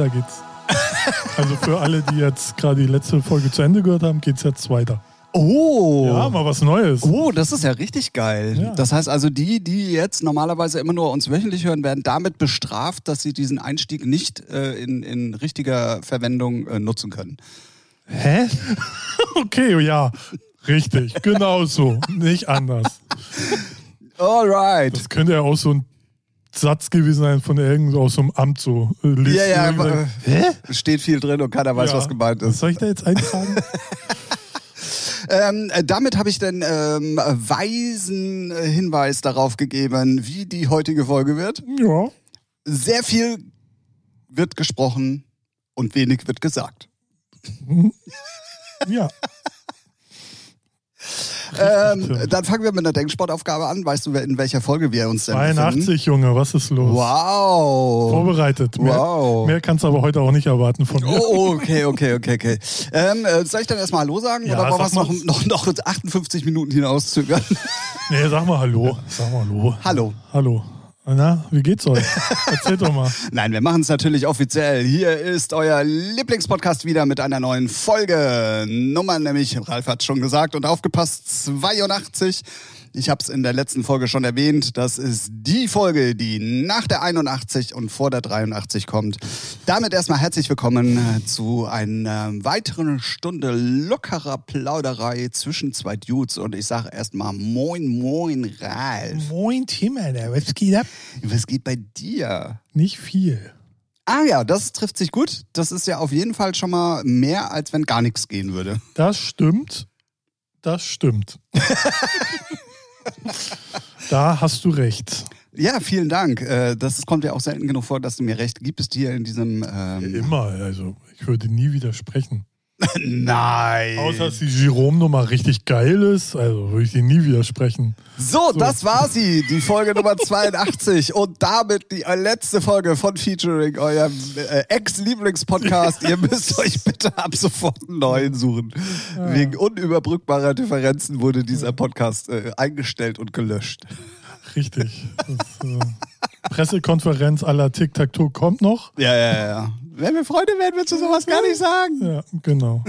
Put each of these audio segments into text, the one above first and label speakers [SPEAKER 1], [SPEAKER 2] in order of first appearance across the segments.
[SPEAKER 1] weiter geht's. Also für alle, die jetzt gerade die letzte Folge zu Ende gehört haben, geht's jetzt weiter.
[SPEAKER 2] Oh.
[SPEAKER 1] Ja, mal was Neues.
[SPEAKER 2] Oh, das ist ja richtig geil.
[SPEAKER 1] Ja.
[SPEAKER 2] Das heißt also, die, die jetzt normalerweise immer nur uns wöchentlich hören, werden damit bestraft, dass sie diesen Einstieg nicht äh, in, in richtiger Verwendung äh, nutzen können.
[SPEAKER 1] Hä? Okay, ja. Richtig, genau so. Nicht anders.
[SPEAKER 2] Alright.
[SPEAKER 1] Das könnte ja auch so ein Satz gewesen sein von irgend aus so einem Amt so. äh, liest
[SPEAKER 2] Ja, ja, aber, äh, steht viel drin und keiner weiß,
[SPEAKER 1] Ja.
[SPEAKER 2] was gemeint
[SPEAKER 1] Was
[SPEAKER 2] ist.
[SPEAKER 1] soll ich da jetzt eintragen?
[SPEAKER 2] Ähm, äh, damit habe ich den ähm, weisen Hinweis darauf gegeben, wie die heutige Folge wird.
[SPEAKER 1] ja.
[SPEAKER 2] Sehr viel wird gesprochen und wenig wird gesagt.
[SPEAKER 1] Ja.
[SPEAKER 2] Ähm, dann fangen wir mit einer Denksportaufgabe an. Weißt du, in welcher Folge wir uns denn befinden?
[SPEAKER 1] 82, Junge, was ist los?
[SPEAKER 2] Wow.
[SPEAKER 1] Vorbereitet. Mehr,
[SPEAKER 2] Wow.
[SPEAKER 1] mehr kannst du aber heute auch nicht erwarten von mir.
[SPEAKER 2] Oh, okay, okay, okay, okay. Ähm, äh, soll ich dann erstmal Hallo sagen
[SPEAKER 1] Ja,
[SPEAKER 2] oder wollen wir es noch, noch, noch 58 Minuten hinauszögern?
[SPEAKER 1] Nee, sag mal Hallo. Sag mal Hallo.
[SPEAKER 2] Hallo.
[SPEAKER 1] Hallo. Na, wie geht's euch? Erzähl doch mal.
[SPEAKER 2] Nein, wir machen es natürlich offiziell. Hier ist euer Lieblingspodcast wieder mit einer neuen Folge. Nummer nämlich, Ralf hat schon gesagt und aufgepasst, 82. Ich habe es in der letzten Folge schon erwähnt. Das ist die Folge, die nach der 81 und vor der 83 kommt. Damit erstmal herzlich willkommen äh, zu einer weiteren Stunde lockerer Plauderei zwischen zwei Dudes. Und ich sage erstmal Moin, Moin, Ralf.
[SPEAKER 1] Moin, Tim, Alter. Was geht ab?
[SPEAKER 2] Was geht bei dir?
[SPEAKER 1] Nicht viel.
[SPEAKER 2] Ah ja, das trifft sich gut. Das ist ja auf jeden Fall schon mal mehr, als wenn gar nichts gehen würde.
[SPEAKER 1] Das stimmt. Das stimmt. da hast du recht.
[SPEAKER 2] Ja, vielen Dank. Äh, Das kommt ja auch selten genug vor, dass du mir recht gibst hier in diesem. Ähm
[SPEAKER 1] Immer. Also, ich würde nie widersprechen.
[SPEAKER 2] Nein.
[SPEAKER 1] Außer, dass die Jerome-Nummer richtig geil ist. Also, würde ich dir nie widersprechen.
[SPEAKER 2] So, das war sie, die Folge Nummer 82 und damit die letzte Folge von Featuring, eurem äh, Ex-Lieblingspodcast. Ihr müsst euch bitte ab sofort einen neuen suchen. Wegen unüberbrückbarer Differenzen wurde dieser Podcast äh, eingestellt und gelöscht.
[SPEAKER 1] Richtig. Das, äh, Pressekonferenz aller Tic-Tac-Toe kommt noch.
[SPEAKER 2] Ja, ja, ja. Wenn wir Freunde werden, würdest du sowas gar nicht sagen.
[SPEAKER 1] Ja, genau.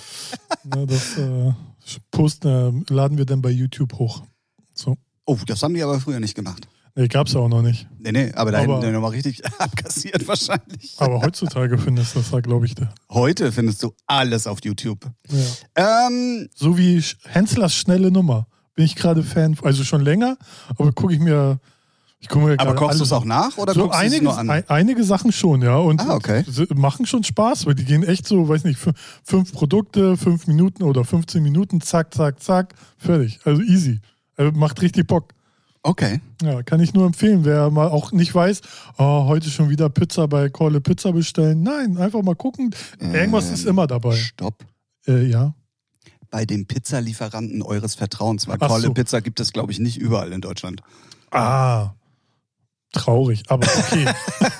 [SPEAKER 1] Na, das äh, posten, äh, laden wir dann bei YouTube hoch. So.
[SPEAKER 2] Oh, das haben die aber früher nicht gemacht.
[SPEAKER 1] Nee, gab's ja auch noch nicht.
[SPEAKER 2] Nee, nee, aber da
[SPEAKER 1] Aber-
[SPEAKER 2] hätten die nochmal richtig abkassiert wahrscheinlich.
[SPEAKER 1] Aber heutzutage findest du das da, glaube ich, da.
[SPEAKER 2] Heute findest du alles auf YouTube.
[SPEAKER 1] Ja.
[SPEAKER 2] Ähm,
[SPEAKER 1] So wie Henslers schnelle Nummer. Bin ich gerade Fan, also schon länger, aber gucke ich mir. Ich gucke mir
[SPEAKER 2] aber kochst du
[SPEAKER 1] alles
[SPEAKER 2] es auch nach oder
[SPEAKER 1] so
[SPEAKER 2] guckst
[SPEAKER 1] einige,
[SPEAKER 2] nur an?
[SPEAKER 1] ein, einige Sachen schon, ja. Und
[SPEAKER 2] Ah, okay.
[SPEAKER 1] machen schon Spaß, weil die gehen echt so, weiß nicht, fü- fünf Produkte, fünf Minuten oder 15 Minuten, zack, zack, zack, fertig. Also easy. Also macht richtig Bock.
[SPEAKER 2] Okay.
[SPEAKER 1] Ja, kann ich nur empfehlen. Wer mal auch nicht weiß, oh, heute schon wieder Pizza bei Corle Pizza bestellen. Nein, einfach mal gucken. Irgendwas
[SPEAKER 2] Ähm,
[SPEAKER 1] ist immer dabei.
[SPEAKER 2] Stopp.
[SPEAKER 1] Äh, ja.
[SPEAKER 2] Bei dem Pizzalieferanten eures Vertrauens, weil
[SPEAKER 1] Ach
[SPEAKER 2] Kolle
[SPEAKER 1] so.
[SPEAKER 2] Pizza gibt es, glaube ich, nicht überall in Deutschland.
[SPEAKER 1] Ah, traurig, aber okay.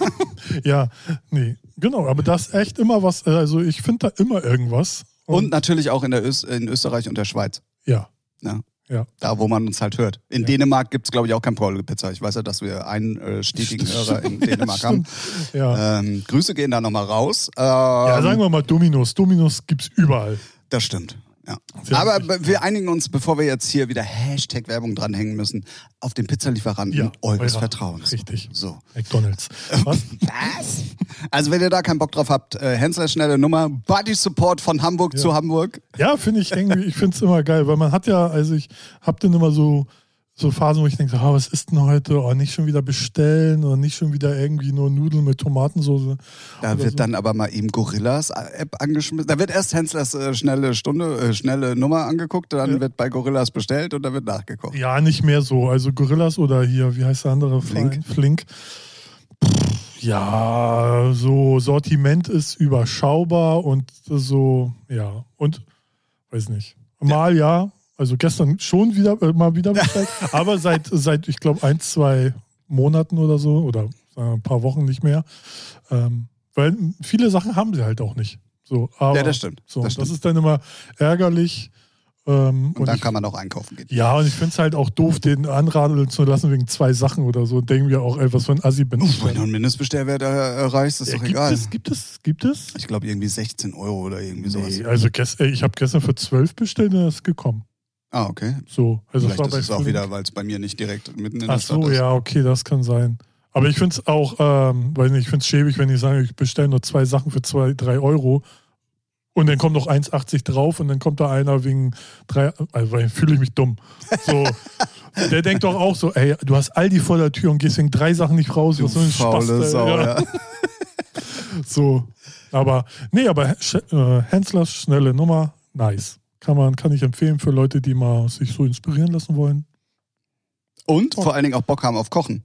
[SPEAKER 1] ja, nee, genau, aber das ist echt immer was, also ich finde da immer irgendwas.
[SPEAKER 2] Und natürlich auch in, der Ös in Österreich und der Schweiz.
[SPEAKER 1] ja,
[SPEAKER 2] Ja.
[SPEAKER 1] Ja.
[SPEAKER 2] Da, wo man uns halt hört. In
[SPEAKER 1] Ja.
[SPEAKER 2] Dänemark gibt es, glaube ich, auch kein Pizza. Ich weiß ja, dass wir einen äh, stetigen Hörer in Dänemark
[SPEAKER 1] ja,
[SPEAKER 2] haben.
[SPEAKER 1] stimmt. Ja.
[SPEAKER 2] Ähm, Grüße gehen da nochmal raus. Ähm,
[SPEAKER 1] ja, sagen wir mal Dominos. Dominos gibt's überall.
[SPEAKER 2] Das stimmt. Ja. Aber wir einigen uns, bevor wir jetzt hier wieder Hashtag Werbung dranhängen müssen, auf den Pizzalieferanten
[SPEAKER 1] Ja,
[SPEAKER 2] eures
[SPEAKER 1] eurer.
[SPEAKER 2] Vertrauens.
[SPEAKER 1] Richtig.
[SPEAKER 2] So.
[SPEAKER 1] McDonalds. Was?
[SPEAKER 2] Was? Also wenn ihr da keinen Bock drauf habt, äh, Hensler schnelle Nummer, Body Support von Hamburg
[SPEAKER 1] Ja.
[SPEAKER 2] zu Hamburg.
[SPEAKER 1] Ja, finde ich irgendwie, ich finde es immer geil, weil man hat ja, also ich habe dann immer so, so Phasen, wo ich denke, ah, was ist denn heute? Oh, nicht schon wieder bestellen oder nicht schon wieder irgendwie nur Nudeln mit Tomatensauce.
[SPEAKER 2] Da wird
[SPEAKER 1] so.
[SPEAKER 2] dann aber mal eben Gorillas App angeschmissen. Da wird erst Henslers äh, schnelle Stunde, äh, schnelle Nummer angeguckt, dann
[SPEAKER 1] Ja.
[SPEAKER 2] wird bei Gorillas bestellt und dann wird nachgekocht.
[SPEAKER 1] Ja, nicht mehr so. Also Gorillas oder hier, wie heißt der andere?
[SPEAKER 2] Flink.
[SPEAKER 1] Flink. Pff, Ja, so Sortiment ist überschaubar und so, ja. Und, weiß nicht. Mal ja, also gestern schon wieder, äh, mal wieder bestellt, aber seit, seit ich glaube, ein, zwei Monaten oder so oder ein paar Wochen nicht mehr. Ähm, weil viele Sachen haben sie halt auch nicht. So, aber
[SPEAKER 2] Ja, das stimmt.
[SPEAKER 1] So,
[SPEAKER 2] das
[SPEAKER 1] das, ist dann immer ärgerlich. Ähm,
[SPEAKER 2] Und, dann
[SPEAKER 1] ich,
[SPEAKER 2] kann man auch einkaufen gehen.
[SPEAKER 1] Ja, und ich finde es halt auch doof, den anradeln zu lassen wegen zwei Sachen oder so. Denken wir auch, ey, was für ein Assi bin ich.
[SPEAKER 2] Wenn du einen Mindestbestellwert erreichst, ist
[SPEAKER 1] Ja,
[SPEAKER 2] doch
[SPEAKER 1] gibt
[SPEAKER 2] egal.
[SPEAKER 1] es, gibt es, gibt es?
[SPEAKER 2] Ich glaube irgendwie 16 Euro oder irgendwie sowas.
[SPEAKER 1] Nee, also ich habe gestern für 12 bestellt und das ist gekommen.
[SPEAKER 2] Ah, okay.
[SPEAKER 1] So, also
[SPEAKER 2] Vielleicht
[SPEAKER 1] das
[SPEAKER 2] ist
[SPEAKER 1] war
[SPEAKER 2] es
[SPEAKER 1] bei
[SPEAKER 2] auch wieder, weil es bei mir nicht direkt mitten in der
[SPEAKER 1] Ach
[SPEAKER 2] Stadt
[SPEAKER 1] so,
[SPEAKER 2] ist.
[SPEAKER 1] ja, okay, das kann sein. Aber ich finde es auch, ähm, nicht, ich finde es schäbig, wenn ich sage, ich bestelle nur zwei Sachen für zwei, drei Euro und dann kommt noch 1,80 drauf und dann kommt da einer wegen drei, also weil fühle ich mich dumm. So, der denkt doch auch so, ey, du hast Aldi vor der Tür und gehst wegen drei Sachen nicht raus,
[SPEAKER 2] Du
[SPEAKER 1] was so ein
[SPEAKER 2] faule
[SPEAKER 1] Spaß,
[SPEAKER 2] Sau,
[SPEAKER 1] ja.
[SPEAKER 2] ja.
[SPEAKER 1] So, aber nee, aber äh, Henslers schnelle Nummer, nice. Kann man, kann ich empfehlen für Leute, die mal sich so inspirieren lassen wollen.
[SPEAKER 2] Und vor allen Dingen auch Bock haben auf Kochen.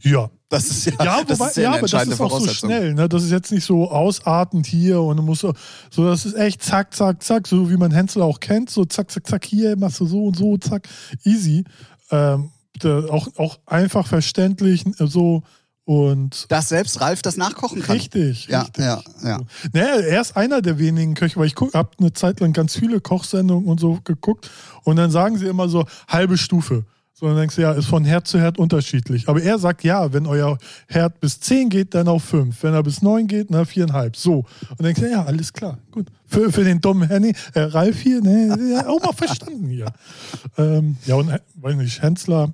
[SPEAKER 1] Ja,
[SPEAKER 2] Das ist ja,
[SPEAKER 1] Ja,
[SPEAKER 2] das
[SPEAKER 1] wobei,
[SPEAKER 2] ist ja
[SPEAKER 1] ja aber das ist auch so schnell. Ne? Das ist jetzt nicht so ausartend hier und du musst so, so, das ist echt zack, zack, zack, so wie man Hänsel auch kennt, so zack, zack, zack, hier machst du so und so, zack, easy. Ähm, da, auch, auch einfach verständlich, so und
[SPEAKER 2] Dass selbst Ralf das nachkochen kann.
[SPEAKER 1] richtig,
[SPEAKER 2] Ja,
[SPEAKER 1] richtig.
[SPEAKER 2] ja, ja.
[SPEAKER 1] Naja, er ist einer der wenigen Köche, weil ich habe eine Zeit lang ganz viele Kochsendungen und so geguckt und dann sagen sie immer so halbe Stufe. So, dann denkst du, ja, ist von Herd zu Herd unterschiedlich. Aber er sagt, ja, wenn euer Herd bis 10 geht, dann auf 5. Wenn er bis 9 geht, na, viereinhalb. So. Und dann denkst du, ja, alles klar, gut. Für, für den dummen Henny, äh, Ralf hier, ne, auch mal verstanden hier. ähm, ja, und, weiß nicht, Hensler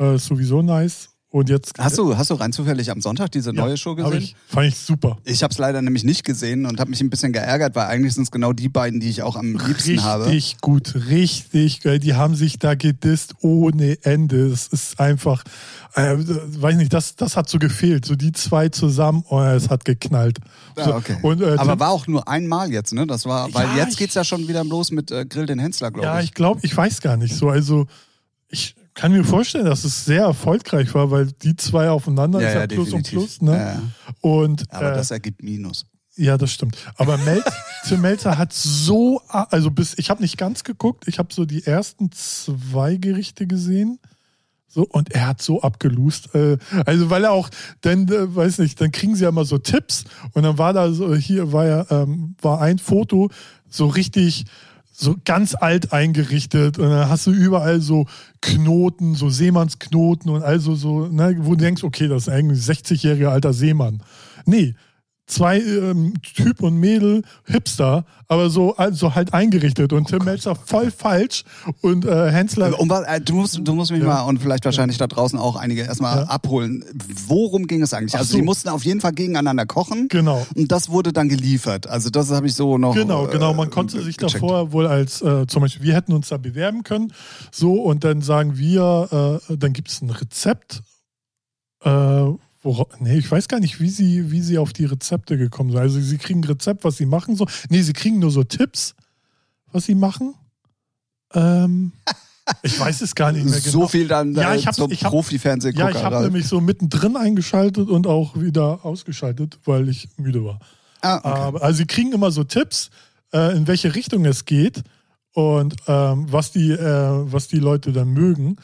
[SPEAKER 1] äh, ist sowieso nice. Und jetzt.
[SPEAKER 2] Hast du, hast du rein zufällig am Sonntag diese
[SPEAKER 1] ja,
[SPEAKER 2] neue Show gesehen?
[SPEAKER 1] Ich, fand ich super.
[SPEAKER 2] Ich habe es leider nämlich nicht gesehen und habe mich ein bisschen geärgert, weil eigentlich sind es genau die beiden, die ich auch am liebsten
[SPEAKER 1] richtig
[SPEAKER 2] habe.
[SPEAKER 1] gut, richtig geil. Die haben sich da gedisst ohne Ende. Das ist einfach, äh, weiß nicht, das, das hat so gefehlt. So die zwei zusammen, oh, es hat geknallt. So,
[SPEAKER 2] Ah, okay.
[SPEAKER 1] und, äh,
[SPEAKER 2] Aber war auch nur einmal jetzt, ne? Das war, weil
[SPEAKER 1] Ja,
[SPEAKER 2] jetzt
[SPEAKER 1] ich-
[SPEAKER 2] geht's ja schon wieder los mit äh, Grill den Hensler, glaube
[SPEAKER 1] ja,
[SPEAKER 2] ich.
[SPEAKER 1] ich glaube, ich weiß gar nicht so. Also ich kann mir vorstellen, dass es sehr erfolgreich war, weil die zwei aufeinander ist ja, Plus und Plus. Ne?
[SPEAKER 2] Ja, ja.
[SPEAKER 1] Und
[SPEAKER 2] Aber
[SPEAKER 1] äh,
[SPEAKER 2] das ergibt Minus.
[SPEAKER 1] Ja, das stimmt. Aber Mel Tim Melzer hat so, also bis, ich habe nicht ganz geguckt, ich habe so die ersten zwei Gerichte gesehen. So, und er hat so abgelust. Äh, also, weil er auch, dann, äh, weiß nicht, dann kriegen sie ja immer so Tipps. Und dann war da so, hier war ja, ähm, war ein Foto so richtig, so ganz alt eingerichtet. Und dann hast du überall so Knoten, so Seemannsknoten und also so, ne, wo du denkst, okay, das ist eigentlich ein 60-jähriger alter Seemann. Nee, zwei ähm, Typ und Mädel, Hipster, aber so also halt eingerichtet und Tim Melzer voll falsch und äh, Hensler.
[SPEAKER 2] Um, was- äh, du, musst, du musst mich
[SPEAKER 1] Ja.
[SPEAKER 2] mal und vielleicht wahrscheinlich da draußen auch einige erstmal
[SPEAKER 1] Ja.
[SPEAKER 2] abholen. Worum ging es eigentlich? Also,
[SPEAKER 1] so.
[SPEAKER 2] die mussten auf jeden Fall gegeneinander kochen.
[SPEAKER 1] Genau.
[SPEAKER 2] Und das wurde dann geliefert. Also, das habe ich so noch.
[SPEAKER 1] Genau,
[SPEAKER 2] äh,
[SPEAKER 1] genau. Man konnte sich
[SPEAKER 2] gecheckt.
[SPEAKER 1] davor wohl als, äh, zum Beispiel, wir hätten uns da bewerben können, so, und dann sagen wir, äh, dann gibt es ein Rezept, äh, wora, nee, ich weiß gar nicht, wie sie, wie sie auf die Rezepte gekommen sind. Also sie kriegen ein Rezept, was sie machen, so. Nee, sie kriegen nur so Tipps, was sie machen. Ähm, ich weiß es gar nicht mehr genau.
[SPEAKER 2] So viel dann
[SPEAKER 1] Ja,
[SPEAKER 2] äh,
[SPEAKER 1] ich hab-
[SPEAKER 2] zum
[SPEAKER 1] ich hab-
[SPEAKER 2] Profi-Fernsehgucker.
[SPEAKER 1] Ja, ich habe
[SPEAKER 2] Ralf.
[SPEAKER 1] nämlich so mittendrin eingeschaltet und auch wieder ausgeschaltet, weil ich müde war.
[SPEAKER 2] Ah, okay.
[SPEAKER 1] Aber, also sie kriegen immer so Tipps, äh, in welche Richtung es geht und ähm, was, die, äh, was die Leute dann mögen.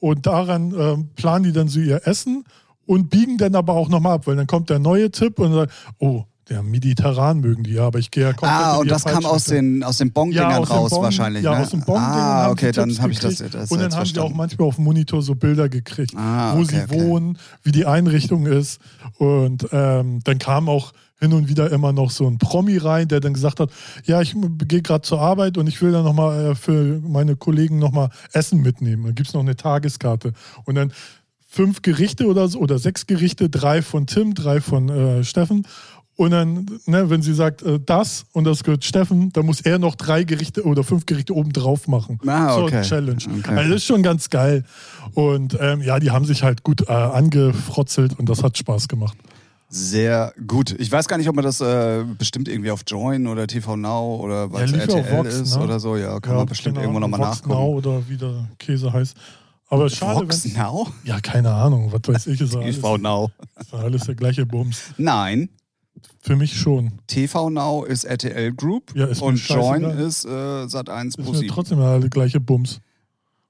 [SPEAKER 1] Und daran ähm, planen die dann so ihr Essen und biegen dann aber auch nochmal ab, weil dann kommt der neue Tipp und sagt, oh, der mediterran mögen die ja, aber ich gehe ja komplett
[SPEAKER 2] Ah, und
[SPEAKER 1] die
[SPEAKER 2] das kam aus den, aus den Bong-Dingern
[SPEAKER 1] Ja,
[SPEAKER 2] raus
[SPEAKER 1] Bon-
[SPEAKER 2] wahrscheinlich.
[SPEAKER 1] Ja,
[SPEAKER 2] ne?
[SPEAKER 1] aus dem Bong-Dingern
[SPEAKER 2] Ah, okay, dann habe ich das, das
[SPEAKER 1] Und dann haben sie auch
[SPEAKER 2] verstanden.
[SPEAKER 1] manchmal auf dem Monitor so Bilder gekriegt,
[SPEAKER 2] Ah,
[SPEAKER 1] wo
[SPEAKER 2] okay,
[SPEAKER 1] sie
[SPEAKER 2] okay.
[SPEAKER 1] wohnen, wie die Einrichtung ist. Und ähm, dann kam auch hin und wieder immer noch so ein Promi rein, der dann gesagt hat, ja, ich gehe gerade zur Arbeit und ich will dann nochmal äh, für meine Kollegen nochmal Essen mitnehmen. Dann gibt es noch eine Tageskarte. Und dann fünf Gerichte oder so, oder sechs Gerichte, drei von Tim, drei von äh, Steffen. Und dann, ne, wenn sie sagt, äh, das und das gehört Steffen, dann muss er noch drei Gerichte oder fünf Gerichte oben drauf machen.
[SPEAKER 2] Ah,
[SPEAKER 1] So
[SPEAKER 2] okay.
[SPEAKER 1] eine Challenge.
[SPEAKER 2] Okay.
[SPEAKER 1] Also das ist schon ganz geil. Und ähm, ja, die haben sich halt gut äh, angefrotzelt und das hat Spaß gemacht.
[SPEAKER 2] Sehr gut. Ich weiß gar nicht, ob man das äh, bestimmt irgendwie auf Join oder TV Now oder was
[SPEAKER 1] Ja,
[SPEAKER 2] RTL
[SPEAKER 1] Vox,
[SPEAKER 2] ist
[SPEAKER 1] ne?
[SPEAKER 2] oder so. Ja, kann
[SPEAKER 1] ja,
[SPEAKER 2] man bestimmt
[SPEAKER 1] keine
[SPEAKER 2] irgendwo nochmal nachgucken.
[SPEAKER 1] Now oder wie der Käse heißt. Aber schade,
[SPEAKER 2] Vox
[SPEAKER 1] wenn.
[SPEAKER 2] Now?
[SPEAKER 1] Ja, keine Ahnung, was weiß ich. Ist ja alles,
[SPEAKER 2] TV Now.
[SPEAKER 1] ist alles der gleiche Bums.
[SPEAKER 2] Nein,
[SPEAKER 1] Für mich schon.
[SPEAKER 2] TV Now ist RTL Group
[SPEAKER 1] Ja, ist mir
[SPEAKER 2] und Join ist äh, Sat1
[SPEAKER 1] Ist
[SPEAKER 2] Pro
[SPEAKER 1] mir
[SPEAKER 2] 7.
[SPEAKER 1] trotzdem der gleiche Bums.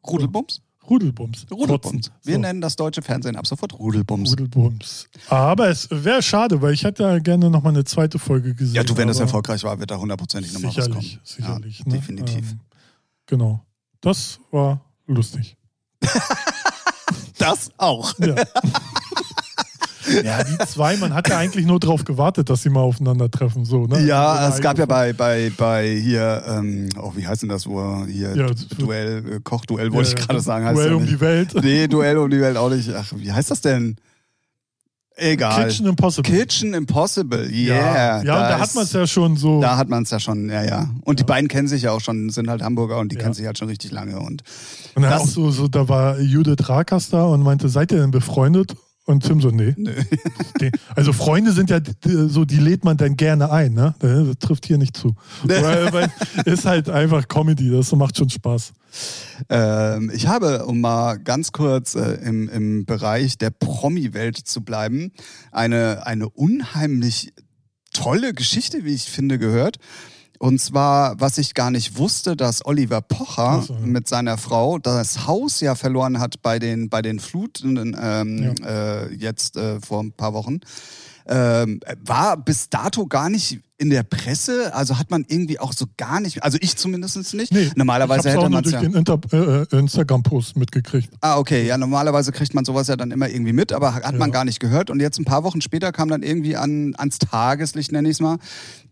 [SPEAKER 2] Rudelbums?
[SPEAKER 1] Rudelbums.
[SPEAKER 2] Rudelbums. Wir
[SPEAKER 1] So.
[SPEAKER 2] nennen das deutsche Fernsehen ab sofort Rudelbums.
[SPEAKER 1] Rudelbums. Aber es wäre schade, weil ich hätte ja gerne nochmal eine zweite Folge gesehen.
[SPEAKER 2] Ja, du, wenn das erfolgreich war, wird da hundertprozentig nochmal was kommen.
[SPEAKER 1] Sicherlich, sicherlich.
[SPEAKER 2] Ja,
[SPEAKER 1] ne?
[SPEAKER 2] definitiv.
[SPEAKER 1] Ähm, Genau. Das war lustig.
[SPEAKER 2] Das auch.
[SPEAKER 1] Ja. ja, die zwei, man hat ja eigentlich nur darauf gewartet, dass sie mal aufeinandertreffen. So, ne?
[SPEAKER 2] Ja,
[SPEAKER 1] Also
[SPEAKER 2] es gab ja bei, bei, bei hier, ähm, oh, wie heißt denn das, wo er hier
[SPEAKER 1] Ja,
[SPEAKER 2] Duell, äh, Kochduell wollte
[SPEAKER 1] Ja,
[SPEAKER 2] ich gerade sagen.
[SPEAKER 1] Duell um
[SPEAKER 2] nicht.
[SPEAKER 1] die Welt.
[SPEAKER 2] Nee, Duell um die Welt auch nicht. Ach, wie heißt das denn? Egal.
[SPEAKER 1] Kitchen Impossible.
[SPEAKER 2] Kitchen Impossible, yeah.
[SPEAKER 1] ja, ja und da hat man es ja schon so.
[SPEAKER 2] Da hat man es ja schon, ja, ja. Und die beiden kennen sich ja auch schon, sind halt Hamburger und die
[SPEAKER 1] Ja.
[SPEAKER 2] kennen sich halt schon richtig lange. Und
[SPEAKER 1] und dann
[SPEAKER 2] das-
[SPEAKER 1] auch so, so, da war Judith Rakers da und meinte, seid ihr denn befreundet? Und Tim so, nee. Die- Also Freunde sind ja so, die lädt man dann gerne ein, ne? Das trifft hier nicht zu. weil, weil ist halt einfach Comedy, das macht schon Spaß.
[SPEAKER 2] ähm, ich habe, um mal ganz kurz äh, im, im Bereich der Promi-Welt zu bleiben, eine, eine unheimlich tolle Geschichte, wie ich finde, gehört. Und zwar, was ich gar nicht wusste, dass Oliver Pocher
[SPEAKER 1] so, ja.
[SPEAKER 2] mit seiner Frau das Haus ja verloren hat bei den, bei den Fluten ähm, äh, jetzt äh, vor ein paar Wochen. Ähm, war bis dato gar nicht in der Presse, also hat man irgendwie auch so gar nicht, also ich zumindest nicht.
[SPEAKER 1] Nee,
[SPEAKER 2] Normalerweise hätte man es
[SPEAKER 1] durch
[SPEAKER 2] ja.
[SPEAKER 1] den äh, äh, Instagram-Post mitgekriegt.
[SPEAKER 2] Ah, okay. Ja, normalerweise kriegt man sowas ja dann immer irgendwie mit, aber hat man
[SPEAKER 1] Ja.
[SPEAKER 2] gar nicht gehört. Und jetzt ein paar Wochen später kam dann irgendwie an, ans Tageslicht, nenne ich es mal,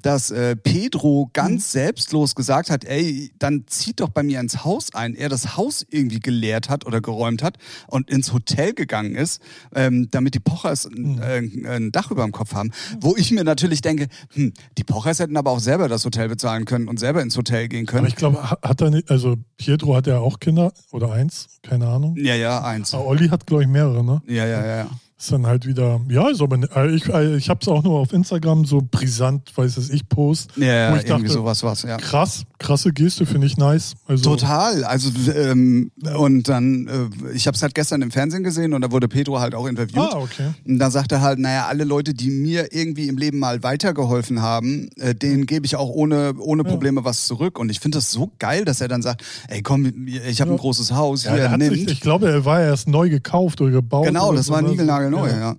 [SPEAKER 2] dass äh, Pedro ganz selbstlos gesagt hat, ey, dann zieht doch bei mir ins Haus ein. Er das Haus irgendwie geleert hat oder geräumt hat und ins Hotel gegangen ist, ähm, damit die Pochers ein, äh, ein Dach über dem Kopf haben. Wo ich mir natürlich denke, hm, die Pochers hätten aber auch selber das Hotel bezahlen können und selber ins Hotel gehen können.
[SPEAKER 1] Aber ich glaube, ha- hat er nicht, also Pietro hat ja auch Kinder oder eins, keine Ahnung.
[SPEAKER 2] ja, ja, eins.
[SPEAKER 1] Aber Olli hat, glaube ich, mehrere, ne?
[SPEAKER 2] Ja, ja, ja. ja.
[SPEAKER 1] Ist dann halt wieder, ja, ist aber, ne- äh, ich, äh, ich habe es auch nur auf Instagram so brisant, weiß es ich, Post.
[SPEAKER 2] Ja, ja,
[SPEAKER 1] wo ich
[SPEAKER 2] irgendwie
[SPEAKER 1] dachte,
[SPEAKER 2] sowas was, ja.
[SPEAKER 1] Krass, krasse Geste, finde ich nice. Also,
[SPEAKER 2] Total. Also ähm, und dann, äh, ich habe es halt gestern im Fernsehen gesehen und da wurde Pedro halt auch interviewt.
[SPEAKER 1] Ah, okay.
[SPEAKER 2] Und da sagt er halt, naja, alle Leute, die mir irgendwie im Leben mal weitergeholfen haben, äh, denen gebe ich auch ohne, ohne Probleme was zurück. Und ich finde das so geil, dass er dann sagt, ey komm, ich habe ein großes Haus,
[SPEAKER 1] Ja,
[SPEAKER 2] hier,
[SPEAKER 1] er
[SPEAKER 2] nimm.
[SPEAKER 1] ich glaube, er war erst neu gekauft oder gebaut.
[SPEAKER 2] Genau,
[SPEAKER 1] oder
[SPEAKER 2] das
[SPEAKER 1] so,
[SPEAKER 2] war
[SPEAKER 1] ne?
[SPEAKER 2] Niegelnagelneu,
[SPEAKER 1] Ja.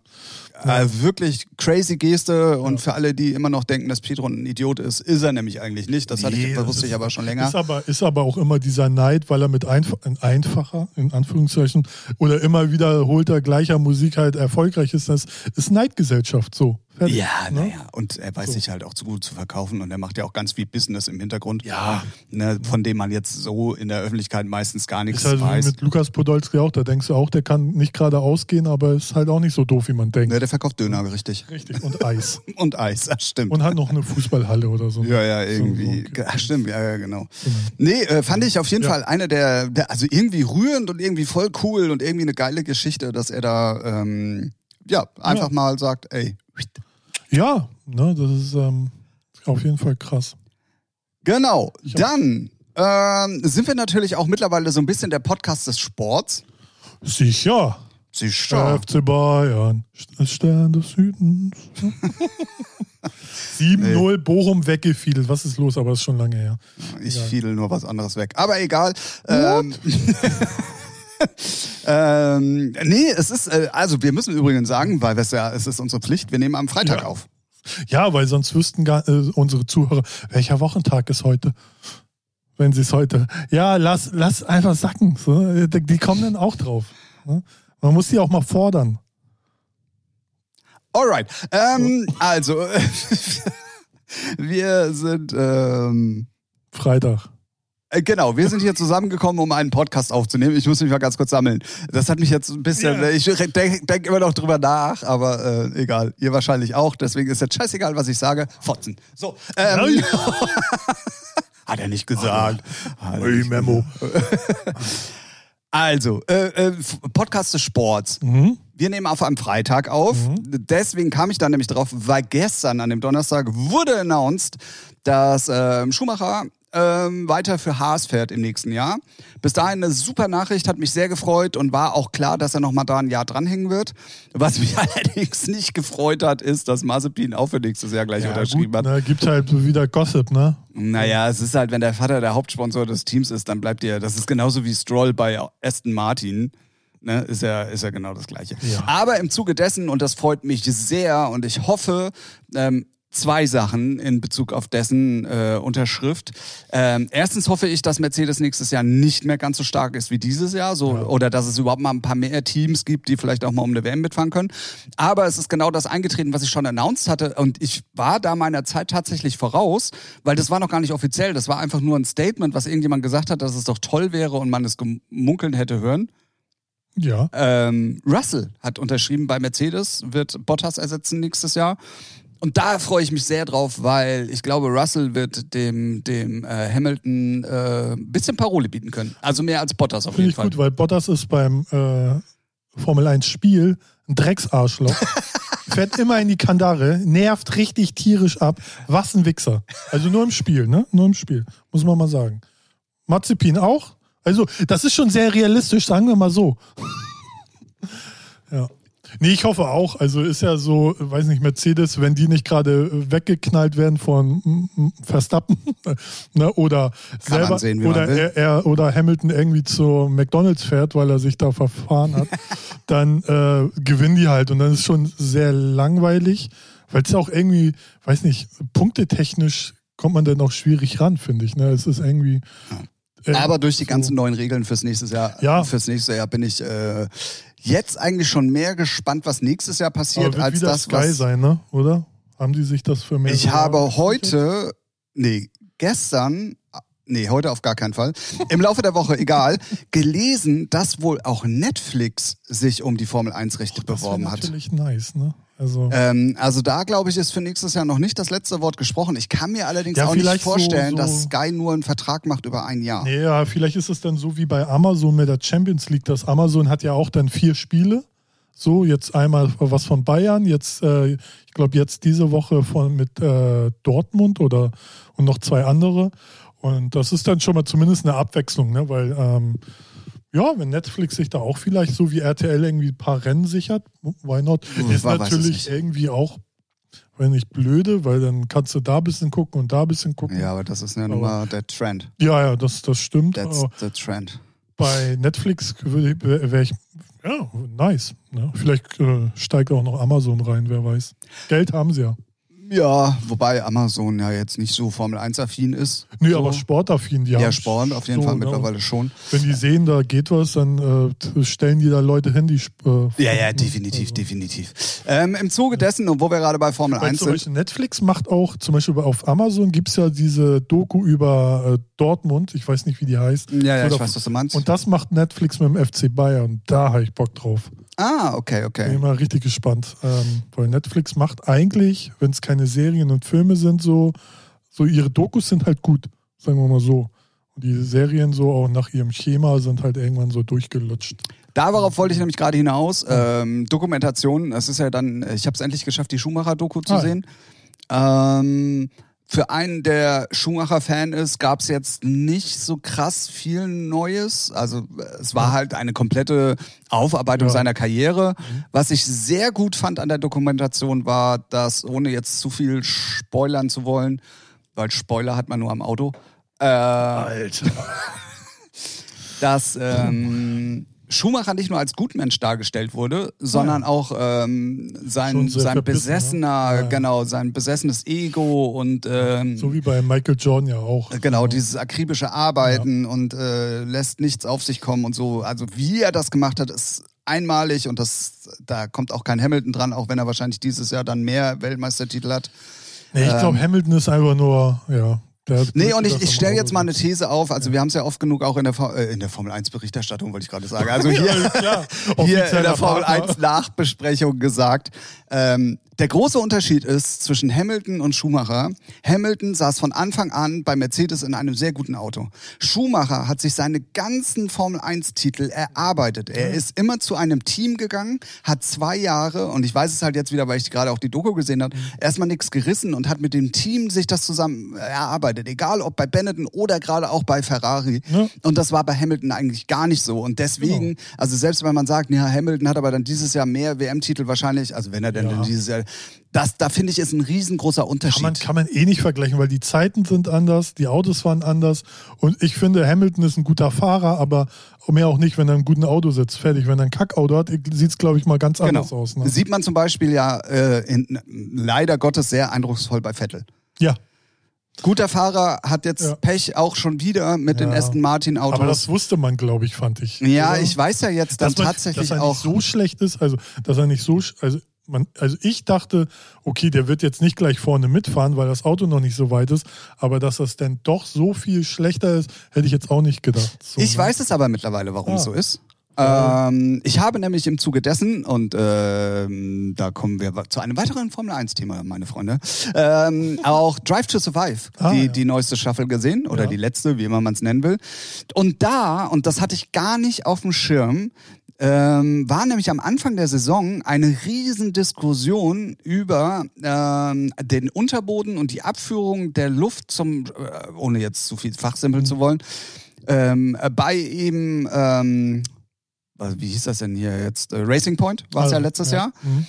[SPEAKER 2] ja. Äh, wirklich crazy Geste und für alle, die immer noch denken, dass Pedro ein Idiot ist, ist er nämlich eigentlich nicht. Das, hatte ich,
[SPEAKER 1] Nee,
[SPEAKER 2] das wusste
[SPEAKER 1] ist-
[SPEAKER 2] ich aber schon länger.
[SPEAKER 1] Ist aber, ist aber auch immer dieser Neid, weil er mit einf ein einfacher, in Anführungszeichen, oder immer wiederholter gleicher Musik halt erfolgreich ist. Das ist Neidgesellschaft so. Fertig,
[SPEAKER 2] Ja,
[SPEAKER 1] ne?
[SPEAKER 2] naja. Und er weiß sich halt auch zu gut zu verkaufen und er macht ja auch ganz viel Business im Hintergrund.
[SPEAKER 1] Ja.
[SPEAKER 2] Ne, von dem man jetzt so in der Öffentlichkeit meistens gar nichts
[SPEAKER 1] Ist halt
[SPEAKER 2] weiß.
[SPEAKER 1] mit Lukas Podolski auch, da denkst du auch, der kann nicht gerade ausgehen, aber ist halt auch nicht so doof, wie man denkt.
[SPEAKER 2] Ne, der verkauft Döner, richtig.
[SPEAKER 1] Richtig, und Eis.
[SPEAKER 2] Und Eis, das stimmt.
[SPEAKER 1] Und hat noch eine Fußballhalle oder so.
[SPEAKER 2] ja, ja,
[SPEAKER 1] So-
[SPEAKER 2] irgendwie.
[SPEAKER 1] so-
[SPEAKER 2] Ach, stimmt, ja, ja, genau. Nee, äh, fand ich auf jeden
[SPEAKER 1] Ja.
[SPEAKER 2] Fall eine der, der, also irgendwie rührend und irgendwie voll cool und irgendwie eine geile Geschichte, dass er da, ähm, ja, einfach
[SPEAKER 1] Ja.
[SPEAKER 2] mal sagt, ey,
[SPEAKER 1] Ja, ne, das ist ähm, auf jeden Fall krass.
[SPEAKER 2] Genau, dann ähm, sind wir natürlich auch mittlerweile so ein bisschen der Podcast des Sports.
[SPEAKER 1] Sicher.
[SPEAKER 2] Sicher.
[SPEAKER 1] FC Bayern, Stern des Südens. 7-0 Bochum weggefiedelt. Was ist los? Aber das ist schon lange her.
[SPEAKER 2] Ich
[SPEAKER 1] Egal.
[SPEAKER 2] fiedel nur was anderes weg. Aber egal. Ähm, ähm, nee, es ist, äh, also wir müssen übrigens sagen, weil es ja, es ist unsere Pflicht, wir nehmen am Freitag
[SPEAKER 1] Ja.
[SPEAKER 2] auf.
[SPEAKER 1] Ja, weil sonst wüssten gar, äh, unsere Zuhörer, welcher Wochentag ist heute? Wenn sie es heute. Ja, lass, lass einfach sacken. So. äh, Die die kommen dann auch drauf. Ne? Man muss die auch mal fordern.
[SPEAKER 2] Alright. Ähm, also, wir sind, ähm,
[SPEAKER 1] Freitag.
[SPEAKER 2] Äh, genau, wir sind hier zusammengekommen, um einen Podcast aufzunehmen. Ich muss mich mal ganz kurz sammeln. Das hat mich jetzt ein bisschen,
[SPEAKER 1] Ja.
[SPEAKER 2] ich denke denk immer noch drüber nach, aber äh, egal. Ihr wahrscheinlich auch. Deswegen ist jetzt scheißegal, was ich sage. Fotzen. So. Ähm, hat er nicht gesagt.
[SPEAKER 1] Hey,
[SPEAKER 2] nicht
[SPEAKER 1] Memo.
[SPEAKER 2] Also, äh, äh, Podcast des Sports.
[SPEAKER 1] Mhm.
[SPEAKER 2] Wir nehmen auf einem Freitag auf. Deswegen kam ich da nämlich drauf, weil gestern an dem Donnerstag wurde announced, dass ähm, Schumacher ähm, weiter für Haas fährt im nächsten Jahr. Bis dahin eine super Nachricht, hat mich sehr gefreut und war auch klar, dass er noch mal da ein Jahr dranhängen wird. Was mich allerdings nicht gefreut hat, ist, dass Mazepin auch für nächstes Jahr gleich
[SPEAKER 1] Ja,
[SPEAKER 2] unterschrieben
[SPEAKER 1] gut,
[SPEAKER 2] hat.
[SPEAKER 1] ne, gibt halt wieder Gossip, ne?
[SPEAKER 2] Naja, es ist halt, wenn der Vater der Hauptsponsor des Teams ist, dann bleibt ihr, das ist genauso wie Stroll bei Aston Martin. Ne, ist ja, ist ja genau das Gleiche.
[SPEAKER 1] Ja.
[SPEAKER 2] Aber im Zuge dessen, und das freut mich sehr, und ich hoffe, ähm, zwei Sachen in Bezug auf dessen äh, Unterschrift. Ähm, erstens hoffe ich, dass Mercedes nächstes Jahr nicht mehr ganz so stark ist wie dieses Jahr, so
[SPEAKER 1] Ja.
[SPEAKER 2] oder dass es überhaupt mal ein paar mehr Teams gibt, die vielleicht auch mal um eine WM mitfahren können. Aber es ist genau das eingetreten, was ich schon announced hatte und ich war da meiner Zeit tatsächlich voraus, weil das war noch gar nicht offiziell, das war einfach nur ein Statement, was irgendjemand gesagt hat, dass es doch toll wäre und man es gemunkeln hätte hören.
[SPEAKER 1] Ja.
[SPEAKER 2] Ähm, Russell hat unterschrieben bei Mercedes, wird Bottas ersetzen nächstes Jahr. Und da freue ich mich sehr drauf, weil ich glaube, Russell wird dem, dem äh, Hamilton äh, ein bisschen Parole bieten können. Also mehr als Bottas auf
[SPEAKER 1] Finde
[SPEAKER 2] jeden
[SPEAKER 1] ich
[SPEAKER 2] Fall.
[SPEAKER 1] gut, weil Bottas ist beim äh, Formel 1 Spiel ein Drecksarschloch. Fährt immer in die Kandare, nervt richtig tierisch ab. Was ein Wichser. Also nur im Spiel, ne? Nur im Spiel. Muss man mal sagen. Mazepin auch. Also, das ist schon sehr realistisch, sagen wir mal so. ja. Nee, ich hoffe auch. Also ist ja so, weiß nicht, Mercedes, wenn die nicht gerade weggeknallt werden von Verstappen ne, oder
[SPEAKER 2] Kann
[SPEAKER 1] selber
[SPEAKER 2] sehen,
[SPEAKER 1] oder er, er oder Hamilton irgendwie zu McDonalds fährt, weil er sich da verfahren hat, dann äh, gewinnen die halt und dann ist schon sehr langweilig, weil es auch irgendwie, weiß nicht, punktetechnisch kommt man dann auch schwierig ran, finde ich. Ne? Es ist irgendwie. äh,
[SPEAKER 2] Aber durch die
[SPEAKER 1] so-
[SPEAKER 2] ganzen neuen Regeln fürs nächste Jahr,
[SPEAKER 1] Ja.
[SPEAKER 2] fürs nächste Jahr bin ich äh, jetzt eigentlich schon mehr gespannt, was nächstes Jahr passiert, als das,
[SPEAKER 1] Sky
[SPEAKER 2] was
[SPEAKER 1] sein, ne? Oder? Haben die sich das für mehr
[SPEAKER 2] Ich habe heute, nee, gestern, nee, heute auf gar keinen Fall, im Laufe der Woche, egal, gelesen, dass wohl auch Netflix sich um die Formel 1 Rechte
[SPEAKER 1] Das wär
[SPEAKER 2] beworben hat.
[SPEAKER 1] natürlich nice, ne? Also.
[SPEAKER 2] Ähm, also da glaube ich, ist für nächstes Jahr noch nicht das letzte Wort gesprochen. Ich kann mir allerdings
[SPEAKER 1] Ja,
[SPEAKER 2] auch nicht
[SPEAKER 1] vielleicht so-
[SPEAKER 2] vorstellen,
[SPEAKER 1] so-
[SPEAKER 2] dass Sky nur einen Vertrag macht über ein Jahr.
[SPEAKER 1] Nee, ja, vielleicht ist es dann so wie bei Amazon mit der Champions League. Das Amazon hat ja auch dann vier Spiele. So, jetzt einmal was von Bayern, jetzt, äh, ich glaube, jetzt diese Woche von mit äh, Dortmund oder und noch zwei andere. Und das ist dann schon mal zumindest eine Abwechslung, ne? Weil ähm, ja, wenn Netflix sich da auch vielleicht so wie RTL irgendwie ein paar Rennen sichert, why not?
[SPEAKER 2] Hm,
[SPEAKER 1] ist natürlich irgendwie auch, wenn nicht blöde, weil dann kannst du da ein bisschen gucken und da ein bisschen gucken.
[SPEAKER 2] Ja, aber das ist ja nun mal der Trend.
[SPEAKER 1] Ja, ja, das, das stimmt.
[SPEAKER 2] That's the trend.
[SPEAKER 1] bei Netflix wäre wär ich, ja, nice. Ne? Vielleicht äh, steigt auch noch Amazon rein, wer weiß. Geld haben sie ja.
[SPEAKER 2] Ja, wobei Amazon ja jetzt nicht so Formel 1-affin ist.
[SPEAKER 1] Nö,
[SPEAKER 2] so.
[SPEAKER 1] aber sportaffin, die
[SPEAKER 2] Ja,
[SPEAKER 1] haben
[SPEAKER 2] Sport auf jeden
[SPEAKER 1] so,
[SPEAKER 2] Fall
[SPEAKER 1] ne?
[SPEAKER 2] mittlerweile schon.
[SPEAKER 1] Wenn die sehen, da geht was, dann äh, stellen die da Leute hin, die. Äh,
[SPEAKER 2] Ja, ja, definitiv,
[SPEAKER 1] Also.
[SPEAKER 2] definitiv. Ähm, Im Zuge dessen, und wo wir gerade bei Formel
[SPEAKER 1] Weil
[SPEAKER 2] 1
[SPEAKER 1] zum
[SPEAKER 2] sind,
[SPEAKER 1] Beispiel Netflix macht auch, zum Beispiel auf Amazon gibt es ja diese Doku über äh, Dortmund, ich weiß nicht, wie die heißt.
[SPEAKER 2] ja, ja,
[SPEAKER 1] So,
[SPEAKER 2] ich
[SPEAKER 1] da-
[SPEAKER 2] weiß, was du meinst.
[SPEAKER 1] Und das macht Netflix mit dem FC Bayern. Da habe ich Bock drauf.
[SPEAKER 2] Ah, okay,
[SPEAKER 1] Bin
[SPEAKER 2] okay.
[SPEAKER 1] ich mal richtig gespannt. Ähm, weil Netflix macht eigentlich, wenn es keine Serien und Filme sind, so, so ihre Dokus sind halt gut, sagen wir mal so. Und die Serien so auch nach ihrem Schema sind halt irgendwann so durchgelutscht.
[SPEAKER 2] Darauf wollte ich nämlich gerade hinaus. Ähm, Dokumentation, das ist ja dann, ich habe es endlich geschafft, die Schumacher-Doku zu
[SPEAKER 1] Ah,
[SPEAKER 2] sehen. Ähm, für einen, der Schumacher-Fan ist, gab es jetzt nicht so krass viel Neues. Also es war halt eine komplette Aufarbeitung
[SPEAKER 1] Ja.
[SPEAKER 2] seiner Karriere.
[SPEAKER 1] Mhm.
[SPEAKER 2] Was ich sehr gut fand an der Dokumentation war, dass, ohne jetzt zu viel spoilern zu wollen, weil Spoiler hat man nur am Auto, äh,
[SPEAKER 1] Alter.
[SPEAKER 2] dass ähm, Schumacher nicht nur als Gutmensch dargestellt wurde, sondern auch ähm, sein, sein
[SPEAKER 1] verbissen,
[SPEAKER 2] besessener,
[SPEAKER 1] ne? Ja, ja.
[SPEAKER 2] genau, sein besessenes Ego und ähm,
[SPEAKER 1] So wie bei Michael Jordan ja auch.
[SPEAKER 2] Genau, dieses akribische Arbeiten und äh, lässt nichts auf sich kommen und so. Also wie er das gemacht hat, ist einmalig und das, da kommt auch kein Hamilton dran, auch wenn er wahrscheinlich dieses Jahr dann mehr Weltmeistertitel hat.
[SPEAKER 1] Nee, ich glaube, Hamilton ist einfach nur, ja.
[SPEAKER 2] Nee, und ich, ich stelle jetzt mal eine. These auf. Also wir haben es ja oft genug auch in der, äh, in der Formel 1 Berichterstattung, wollte ich gerade sagen. Also hier,
[SPEAKER 1] Ja,
[SPEAKER 2] hier in der Formel
[SPEAKER 1] Partner.
[SPEAKER 2] 1 Nachbesprechung gesagt. Ähm, der große Unterschied ist zwischen Hamilton und Schumacher. Hamilton saß von Anfang an bei Mercedes in einem sehr guten Auto. Schumacher hat sich seine ganzen Formel 1 Titel erarbeitet. Er ist immer zu einem Team gegangen, hat zwei Jahre, und ich weiß es halt jetzt wieder, weil ich gerade auch die Doku gesehen habe, erstmal nichts gerissen und hat mit dem Team sich das zusammen erarbeitet. Arbeitet, egal ob bei Benetton oder gerade auch bei Ferrari.
[SPEAKER 1] Ja.
[SPEAKER 2] Und das war bei Hamilton eigentlich gar nicht so. Und deswegen,
[SPEAKER 1] Genau.
[SPEAKER 2] also selbst wenn man sagt, ja, Hamilton hat aber dann dieses Jahr mehr WM-Titel wahrscheinlich, also wenn er denn,
[SPEAKER 1] Ja.
[SPEAKER 2] denn dieses Jahr, das, da finde ich, ist ein riesengroßer Unterschied.
[SPEAKER 1] Kann man, kann man eh nicht vergleichen, weil die Zeiten sind anders, die Autos waren anders. Und ich finde, Hamilton ist ein guter Fahrer, aber mehr auch nicht, wenn er ein guten Auto sitzt. Fertig. Wenn er ein Kackauto hat, sieht es, glaube ich, mal ganz anders aus. Ne?
[SPEAKER 2] Sieht man zum Beispiel ja äh, in, leider Gottes sehr eindrucksvoll bei Vettel.
[SPEAKER 1] Ja,
[SPEAKER 2] Guter Fahrer hat jetzt
[SPEAKER 1] Ja.
[SPEAKER 2] Pech auch schon wieder mit den
[SPEAKER 1] Ja.
[SPEAKER 2] Aston Martin Autos.
[SPEAKER 1] aber das wusste man, glaube ich, fand ich.
[SPEAKER 2] ja,
[SPEAKER 1] Oder?
[SPEAKER 2] ich weiß ja jetzt dann
[SPEAKER 1] dass man,
[SPEAKER 2] tatsächlich
[SPEAKER 1] dass er
[SPEAKER 2] auch.
[SPEAKER 1] nicht so schlecht ist, also dass er nicht so, also man, also ich dachte, okay, der wird jetzt nicht gleich vorne mitfahren, weil das Auto noch nicht so weit ist, aber dass das denn doch so viel schlechter ist, hätte ich jetzt auch nicht gedacht. So,
[SPEAKER 2] ich
[SPEAKER 1] ne?
[SPEAKER 2] weiß es aber mittlerweile, warum
[SPEAKER 1] Ah.
[SPEAKER 2] es so ist. Ähm, ich habe nämlich im Zuge dessen, und ähm, da kommen wir zu einem weiteren Formel-1-Thema, meine Freunde, ähm, auch Drive to Survive,
[SPEAKER 1] Ah,
[SPEAKER 2] die,
[SPEAKER 1] ja.
[SPEAKER 2] die neueste Staffel gesehen, oder
[SPEAKER 1] Ja.
[SPEAKER 2] die letzte, wie immer man es nennen will. Und da, und das hatte ich gar nicht auf dem Schirm, ähm, war nämlich am Anfang der Saison eine Riesendiskussion über ähm, den Unterboden und die Abführung der Luft zum, äh, ohne jetzt zu viel fachsimpeln zu wollen, ähm, äh, bei eben, ähm, wie hieß das denn hier jetzt? Äh, Racing Point war es ja
[SPEAKER 1] Also,
[SPEAKER 2] letztes Jahr.
[SPEAKER 1] Mhm.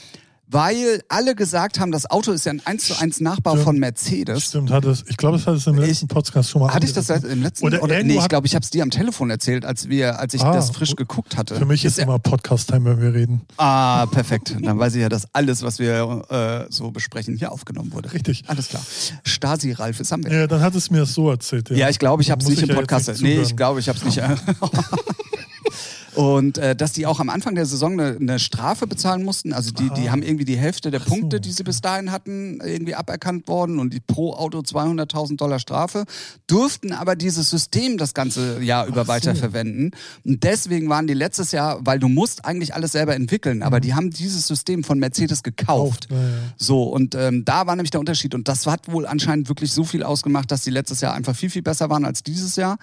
[SPEAKER 2] Weil alle gesagt haben, das Auto ist ja ein 1 zu 1 Nachbau
[SPEAKER 1] Stimmt.
[SPEAKER 2] von Mercedes.
[SPEAKER 1] Stimmt, hat es, ich glaube, es hat es im
[SPEAKER 2] Ich-
[SPEAKER 1] letzten Podcast schon mal
[SPEAKER 2] Hatte ich das im letzten?
[SPEAKER 1] Oder
[SPEAKER 2] Oder, nee, ich glaube, ich habe es dir am Telefon erzählt, als wir, als ich
[SPEAKER 1] Ah,
[SPEAKER 2] das frisch geguckt hatte.
[SPEAKER 1] Für mich ist
[SPEAKER 2] ja,
[SPEAKER 1] immer Podcast-Time, wenn wir reden.
[SPEAKER 2] Ah, perfekt. Dann weiß ich ja, dass alles, was wir äh, so besprechen, hier aufgenommen wurde.
[SPEAKER 1] Richtig.
[SPEAKER 2] Alles klar. Stasi Ralf ist am Werk.
[SPEAKER 1] Ja, dann hat es mir das so erzählt.
[SPEAKER 2] Ja, ich glaube, ich habe es nicht im
[SPEAKER 1] ja
[SPEAKER 2] Podcast.
[SPEAKER 1] nicht
[SPEAKER 2] nee, ich glaube, ich habe es nicht. Und äh, dass die auch am Anfang der Saison eine, eine Strafe bezahlen mussten. Also die, die haben irgendwie die Hälfte der
[SPEAKER 1] Ach so,
[SPEAKER 2] Punkte, die sie bis dahin hatten, irgendwie aberkannt worden und die pro Auto 200.000 Dollar Strafe. Durften aber dieses System das ganze Jahr über
[SPEAKER 1] so.
[SPEAKER 2] weiterverwenden. Und deswegen waren die letztes Jahr, weil du musst eigentlich alles selber entwickeln, aber die haben dieses System von Mercedes gekauft.
[SPEAKER 1] Ja, ja.
[SPEAKER 2] So, und ähm, da war nämlich der Unterschied. Und das hat wohl anscheinend wirklich so viel ausgemacht, dass die letztes Jahr einfach viel, viel besser waren als dieses Jahr.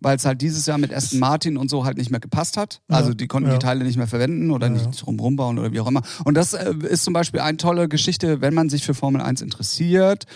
[SPEAKER 2] Weil es halt dieses Jahr mit Aston Martin und so halt nicht mehr gepasst hat.
[SPEAKER 1] Ja,
[SPEAKER 2] Also die konnten
[SPEAKER 1] ja.
[SPEAKER 2] die Teile nicht mehr verwenden oder
[SPEAKER 1] Ja,
[SPEAKER 2] nicht drumherum bauen oder wie auch immer. Und das äh, ist zum Beispiel eine tolle Geschichte, wenn man sich für Formel 1 interessiert,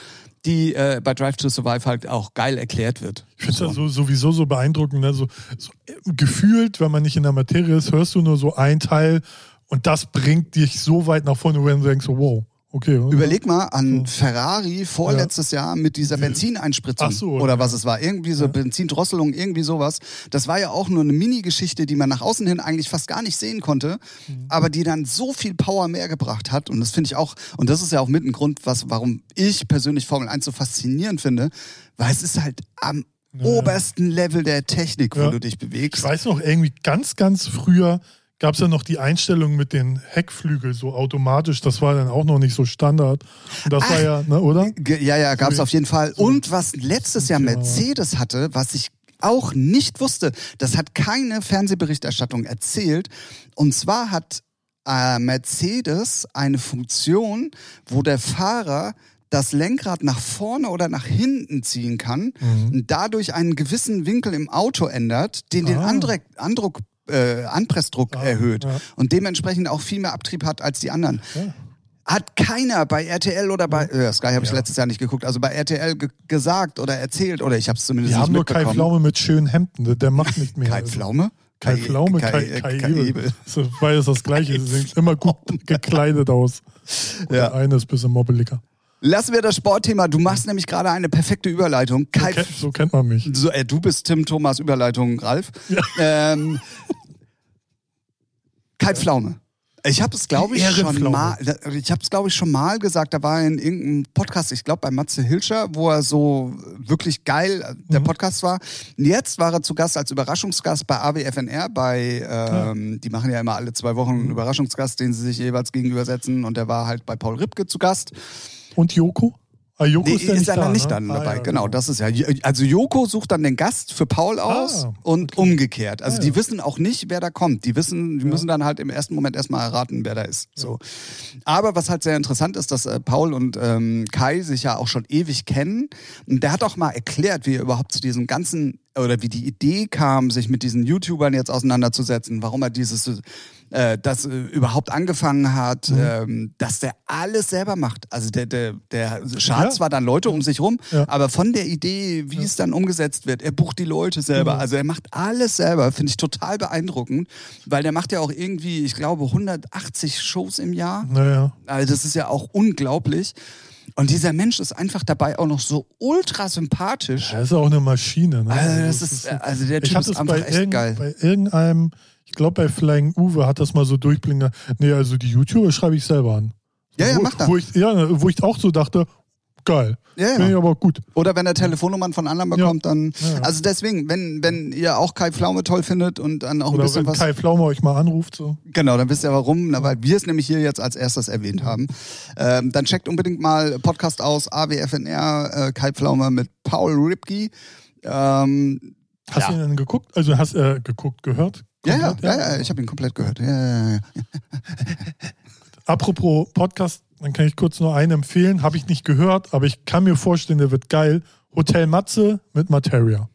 [SPEAKER 2] die äh, bei Drive to Survive halt auch geil erklärt wird.
[SPEAKER 1] Ich finde das so, sowieso so beeindruckend. Ne? So, so äh, gefühlt, wenn man nicht in der Materie ist, hörst du nur so ein Teil und das bringt dich so weit nach vorne, wenn du denkst, so, wow, okay.
[SPEAKER 2] Überleg mal an Ferrari vorletztes Jahr mit dieser Benzineinspritzung
[SPEAKER 1] Ach so,
[SPEAKER 2] oder
[SPEAKER 1] ja.
[SPEAKER 2] was es war. Irgendwie so Benzindrosselung, irgendwie sowas. Das war ja auch nur eine Mini-Geschichte, die man nach außen hin eigentlich fast gar nicht sehen konnte,
[SPEAKER 1] Mhm.
[SPEAKER 2] aber die dann so viel Power mehr gebracht hat. Und das finde ich auch, und das ist ja auch mit ein Grund, was, warum ich persönlich Formel 1 so faszinierend finde, weil es ist halt am
[SPEAKER 1] Ja.
[SPEAKER 2] obersten Level der Technik, wo
[SPEAKER 1] Ja.
[SPEAKER 2] du dich bewegst.
[SPEAKER 1] Ich weiß noch, irgendwie ganz, ganz früher gab es ja noch die Einstellung mit den Heckflügel so automatisch. Das war dann auch noch nicht so Standard. Und das war
[SPEAKER 2] Ach.
[SPEAKER 1] ja, ne, oder?
[SPEAKER 2] Ja, ja, gab es auf jeden Fall. Und was letztes Jahr
[SPEAKER 1] Ja.
[SPEAKER 2] Mercedes hatte, was ich auch nicht wusste, das hat keine Fernsehberichterstattung erzählt. Und zwar hat äh, Mercedes eine Funktion, wo der Fahrer das Lenkrad nach vorne oder nach hinten ziehen kann
[SPEAKER 1] Mhm.
[SPEAKER 2] und dadurch einen gewissen Winkel im Auto ändert, den den
[SPEAKER 1] Ah.
[SPEAKER 2] Andre Andruck, äh, Anpressdruck
[SPEAKER 1] Ah,
[SPEAKER 2] erhöht
[SPEAKER 1] ja.
[SPEAKER 2] und dementsprechend auch viel mehr Abtrieb hat als die anderen.
[SPEAKER 1] Ja.
[SPEAKER 2] Hat keiner bei RTL oder bei äh, Sky habe ich
[SPEAKER 1] Ja.
[SPEAKER 2] letztes Jahr nicht geguckt, also bei RTL ge gesagt oder erzählt oder ich habe es zumindest
[SPEAKER 1] Wir
[SPEAKER 2] nicht
[SPEAKER 1] haben nur Kai. Pflaume mit schönen Hemden. Der- macht nicht mehr.
[SPEAKER 2] Kai
[SPEAKER 1] Also,
[SPEAKER 2] Pflaume?
[SPEAKER 1] Kai Pflaume, Kai,
[SPEAKER 2] Kai,
[SPEAKER 1] Kai,
[SPEAKER 2] Kai
[SPEAKER 1] Ebel.
[SPEAKER 2] Ebel.
[SPEAKER 1] So, Weil es das Gleiche ist. Sie sehen immer gut gekleidet aus. Und
[SPEAKER 2] Ja.
[SPEAKER 1] Der eine ist ein bisschen mobbeliger.
[SPEAKER 2] Lassen wir das Sportthema. Du machst nämlich gerade eine perfekte Überleitung.
[SPEAKER 1] So,
[SPEAKER 2] Kai,
[SPEAKER 1] kennt, so kennt man mich.
[SPEAKER 2] so, äh, du bist Tim Thomas Überleitung, Ralf. Ähm, Kai Pflaume. Ich habe es, glaube ich, schon mal. Ich habe es, glaube ich, schon mal gesagt. Da war in irgendeinem Podcast, ich glaube bei Matze Hilscher, wo er so wirklich geil äh, der
[SPEAKER 1] Mhm.
[SPEAKER 2] Podcast war. Und jetzt war er zu Gast als Überraschungsgast bei AWFNR. Bei, ähm, die machen ja immer alle zwei Wochen
[SPEAKER 1] Mhm.
[SPEAKER 2] einen Überraschungsgast, den sie sich jeweils gegenübersetzen. Und der war halt bei Paul Ripke zu Gast.
[SPEAKER 1] Und Joko? Ah, Joko
[SPEAKER 2] Nee,
[SPEAKER 1] ist, ja nicht
[SPEAKER 2] er
[SPEAKER 1] da,
[SPEAKER 2] dann nicht
[SPEAKER 1] ne?
[SPEAKER 2] dann
[SPEAKER 1] Ah,
[SPEAKER 2] dabei.
[SPEAKER 1] ja,
[SPEAKER 2] genau, das ist ja. Also Joko sucht dann den Gast für Paul aus
[SPEAKER 1] Ah,
[SPEAKER 2] und umgekehrt. Also
[SPEAKER 1] Ah,
[SPEAKER 2] die
[SPEAKER 1] ja.
[SPEAKER 2] wissen auch nicht, wer da kommt. Die wissen, die müssen dann halt im ersten Moment erstmal erraten, wer da ist. So. Aber was halt sehr interessant ist, dass äh, Paul und ähm, Kai sich ja auch schon ewig kennen. Und der hat auch mal erklärt, wie er überhaupt zu diesem ganzen oder wie die Idee kam, sich mit diesen YouTubern jetzt auseinanderzusetzen, warum er dieses äh, das äh, überhaupt angefangen hat,
[SPEAKER 1] Mhm.
[SPEAKER 2] ähm, dass der alles selber macht. Also der, der, der schart
[SPEAKER 1] Ja.
[SPEAKER 2] zwar dann Leute um sich rum,
[SPEAKER 1] Ja.
[SPEAKER 2] aber von der Idee, wie es dann umgesetzt wird, er bucht die Leute selber.
[SPEAKER 1] Genau.
[SPEAKER 2] Also er macht alles selber, finde ich total beeindruckend, weil der macht ja auch irgendwie, ich glaube, 180 Shows im Jahr.
[SPEAKER 1] Naja.
[SPEAKER 2] Also das ist ja auch unglaublich. Und dieser Mensch ist einfach dabei auch noch so ultra sympathisch.
[SPEAKER 1] Er ist auch eine Maschine. Ne?
[SPEAKER 2] Also, das
[SPEAKER 1] es
[SPEAKER 2] ist, also der Typ ist einfach
[SPEAKER 1] bei,
[SPEAKER 2] echt geil.
[SPEAKER 1] bei irgendeinem, glaube bei Flying Uwe hat das mal so durchblicken. Nee, also die YouTuber schreibe ich selber an.
[SPEAKER 2] Ja, ja,
[SPEAKER 1] wo,
[SPEAKER 2] mach das.
[SPEAKER 1] Wo ich, ja, wo ich auch so dachte, geil.
[SPEAKER 2] Ja,
[SPEAKER 1] Finde ich
[SPEAKER 2] ja.
[SPEAKER 1] aber gut.
[SPEAKER 2] Oder wenn er Telefonnummern von anderen bekommt, dann.
[SPEAKER 1] Ja, ja.
[SPEAKER 2] Also deswegen, wenn, wenn ihr auch Kai Pflaume toll findet und dann auch ein
[SPEAKER 1] Oder
[SPEAKER 2] bisschen
[SPEAKER 1] wenn
[SPEAKER 2] was.
[SPEAKER 1] Kai Pflaume euch mal anruft. So.
[SPEAKER 2] Genau, dann wisst ihr warum, na, weil wir es nämlich hier jetzt als erstes erwähnt haben. Ähm, dann checkt unbedingt mal Podcast aus, AWFNR, äh, Kai Pflaume mit Paul Ripke. Ähm,
[SPEAKER 1] Hast
[SPEAKER 2] Ja.
[SPEAKER 1] du ihn denn geguckt? Also hast du äh, geguckt, gehört?
[SPEAKER 2] Ja, ja, ja, ja, ich habe ihn komplett gehört. Ja, ja.
[SPEAKER 1] Apropos Podcast, dann kann ich kurz nur einen empfehlen. Habe ich nicht gehört, aber ich kann mir vorstellen, der wird geil. Hotel Matze mit Materia.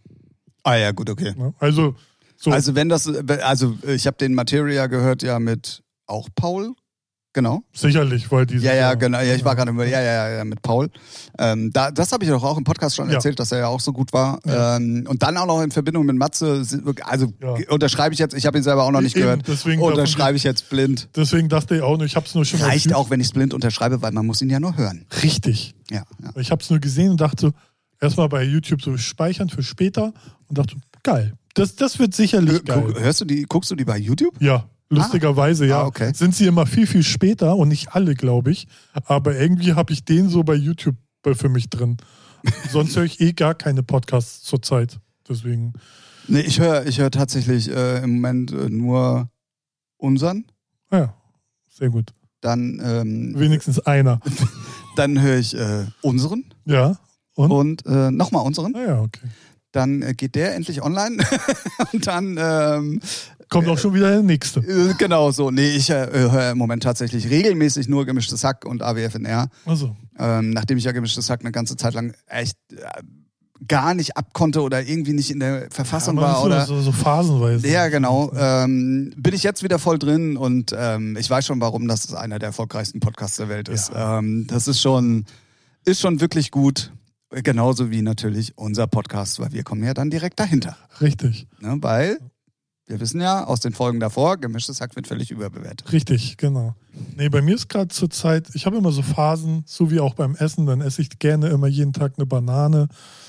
[SPEAKER 2] Ah ja, gut, okay.
[SPEAKER 1] Also, so.
[SPEAKER 2] Also wenn das, also ich habe den Materia gehört ja mit auch Paul, genau.
[SPEAKER 1] sicherlich, weil die
[SPEAKER 2] Ja, ja, genau. Ja, ich war gerade, ja, ja, ja, ja, mit Paul. Ähm, da, das habe ich doch auch im Podcast schon
[SPEAKER 1] Ja.
[SPEAKER 2] erzählt, dass er ja auch so gut war.
[SPEAKER 1] Ja.
[SPEAKER 2] Ähm, und dann auch noch in Verbindung mit Matze. Also
[SPEAKER 1] Ja.
[SPEAKER 2] unterschreibe ich jetzt. Ich habe ihn selber auch noch nicht
[SPEAKER 1] Eben,
[SPEAKER 2] gehört.
[SPEAKER 1] deswegen
[SPEAKER 2] unterschreibe ich jetzt blind.
[SPEAKER 1] Deswegen dachte ich auch nur, ich habe es nur schon
[SPEAKER 2] Reicht auch, wenn ich es blind unterschreibe, weil man muss ihn ja nur hören.
[SPEAKER 1] Richtig.
[SPEAKER 2] Ja, ja.
[SPEAKER 1] Ich habe es nur gesehen und dachte so, erstmal bei YouTube so speichern für später und dachte, geil. Das, das wird sicherlich geil.
[SPEAKER 2] Guck, hörst du die? Guckst du die bei YouTube?
[SPEAKER 1] Ja, lustigerweise, ja.
[SPEAKER 2] Ah, okay.
[SPEAKER 1] Sind sie immer viel, viel später und nicht alle, glaube ich. Aber irgendwie habe ich den so bei YouTube bei- für mich drin. Sonst höre ich eh gar keine Podcasts zurzeit. Deswegen.
[SPEAKER 2] Nee, ich höre, ich höre tatsächlich äh, im Moment äh, nur unseren.
[SPEAKER 1] Ja, sehr gut.
[SPEAKER 2] Dann, ähm,
[SPEAKER 1] Wenigstens einer.
[SPEAKER 2] dann höre ich äh, unseren
[SPEAKER 1] Ja. Und?
[SPEAKER 2] und äh, nochmal unseren.
[SPEAKER 1] Ah ja, okay.
[SPEAKER 2] Dann äh, geht der endlich online und dann ähm,
[SPEAKER 1] Kommt auch schon wieder der nächste.
[SPEAKER 2] äh, genau so. Nee, ich äh, höre im Moment tatsächlich regelmäßig nur gemischtes Hack und AWFNR.
[SPEAKER 1] Also,
[SPEAKER 2] Ähm, nachdem ich ja gemischtes Hack eine ganze Zeit lang echt äh, gar nicht abkonnte oder irgendwie nicht in der Verfassung
[SPEAKER 1] aber
[SPEAKER 2] war
[SPEAKER 1] so,
[SPEAKER 2] oder
[SPEAKER 1] so, so phasenweise.
[SPEAKER 2] ja, genau. Ähm, bin ich jetzt wieder voll drin und ähm, ich weiß schon, warum das einer der erfolgreichsten Podcasts der Welt ist. Ähm, das ist schon, ist schon wirklich gut. Genauso wie natürlich unser Podcast, weil wir kommen ja dann direkt dahinter.
[SPEAKER 1] Richtig,
[SPEAKER 2] Ne? Weil wir wissen ja aus den Folgen davor, gemischtes Hack wird völlig überbewertet.
[SPEAKER 1] richtig, genau. Nee, bei mir ist gerade zur Zeit, ich habe immer so Phasen, so wie auch beim Essen, dann esse ich gerne immer jeden Tag eine Banane.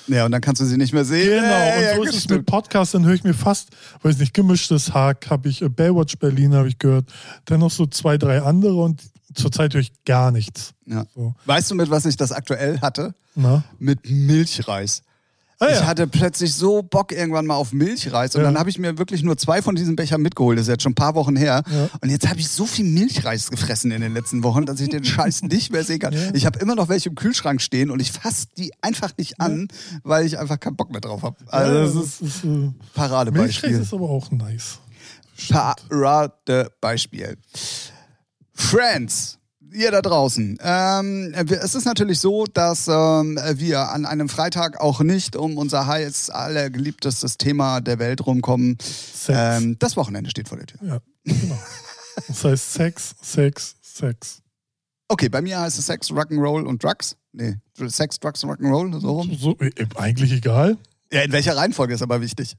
[SPEAKER 2] Ja, und dann kannst du sie nicht mehr sehen.
[SPEAKER 1] Genau,
[SPEAKER 2] Ja,
[SPEAKER 1] und
[SPEAKER 2] ja,
[SPEAKER 1] so ist es mit Podcasts, dann höre ich mir fast, weiß nicht, gemischtes Hack, habe ich, äh, Baywatch Berlin habe ich gehört, dann noch so zwei, drei andere und zurzeit höre ich gar nichts.
[SPEAKER 2] Ja.
[SPEAKER 1] So,
[SPEAKER 2] Weißt du, mit was ich das aktuell hatte?
[SPEAKER 1] na?
[SPEAKER 2] Mit Milchreis.
[SPEAKER 1] Ah,
[SPEAKER 2] Ich
[SPEAKER 1] ja.
[SPEAKER 2] hatte plötzlich so Bock irgendwann mal auf Milchreis und
[SPEAKER 1] Ja.
[SPEAKER 2] dann habe ich mir wirklich nur zwei von diesen Bechern mitgeholt. Das ist jetzt schon ein paar Wochen her.
[SPEAKER 1] Ja.
[SPEAKER 2] Und jetzt habe ich so viel Milchreis gefressen in den letzten Wochen, dass ich den Scheiß nicht mehr sehen kann. Ich habe immer noch welche im Kühlschrank stehen und ich fasse die einfach nicht an, weil ich einfach keinen Bock mehr drauf habe. Also
[SPEAKER 1] ja,
[SPEAKER 2] das ist
[SPEAKER 1] ist, äh, Milchreis
[SPEAKER 2] Paradebeispiel.
[SPEAKER 1] ist aber auch nice.
[SPEAKER 2] Paradebeispiel. Friends, ihr da draußen. Ähm, es ist natürlich so, dass ähm, wir an einem Freitag auch nicht um unser heiß allergeliebtestes Thema der Welt rumkommen.
[SPEAKER 1] Sex.
[SPEAKER 2] Ähm, das Wochenende steht vor der Tür.
[SPEAKER 1] Ja, genau. Das heißt Sex, Sex, Sex.
[SPEAKER 2] Okay, bei mir heißt es Sex, Rock'n'Roll und Drugs. Nee, Sex, Drugs und Rock'n'Roll, so rum.
[SPEAKER 1] So, äh, eigentlich egal.
[SPEAKER 2] Ja, in welcher Reihenfolge ist aber wichtig.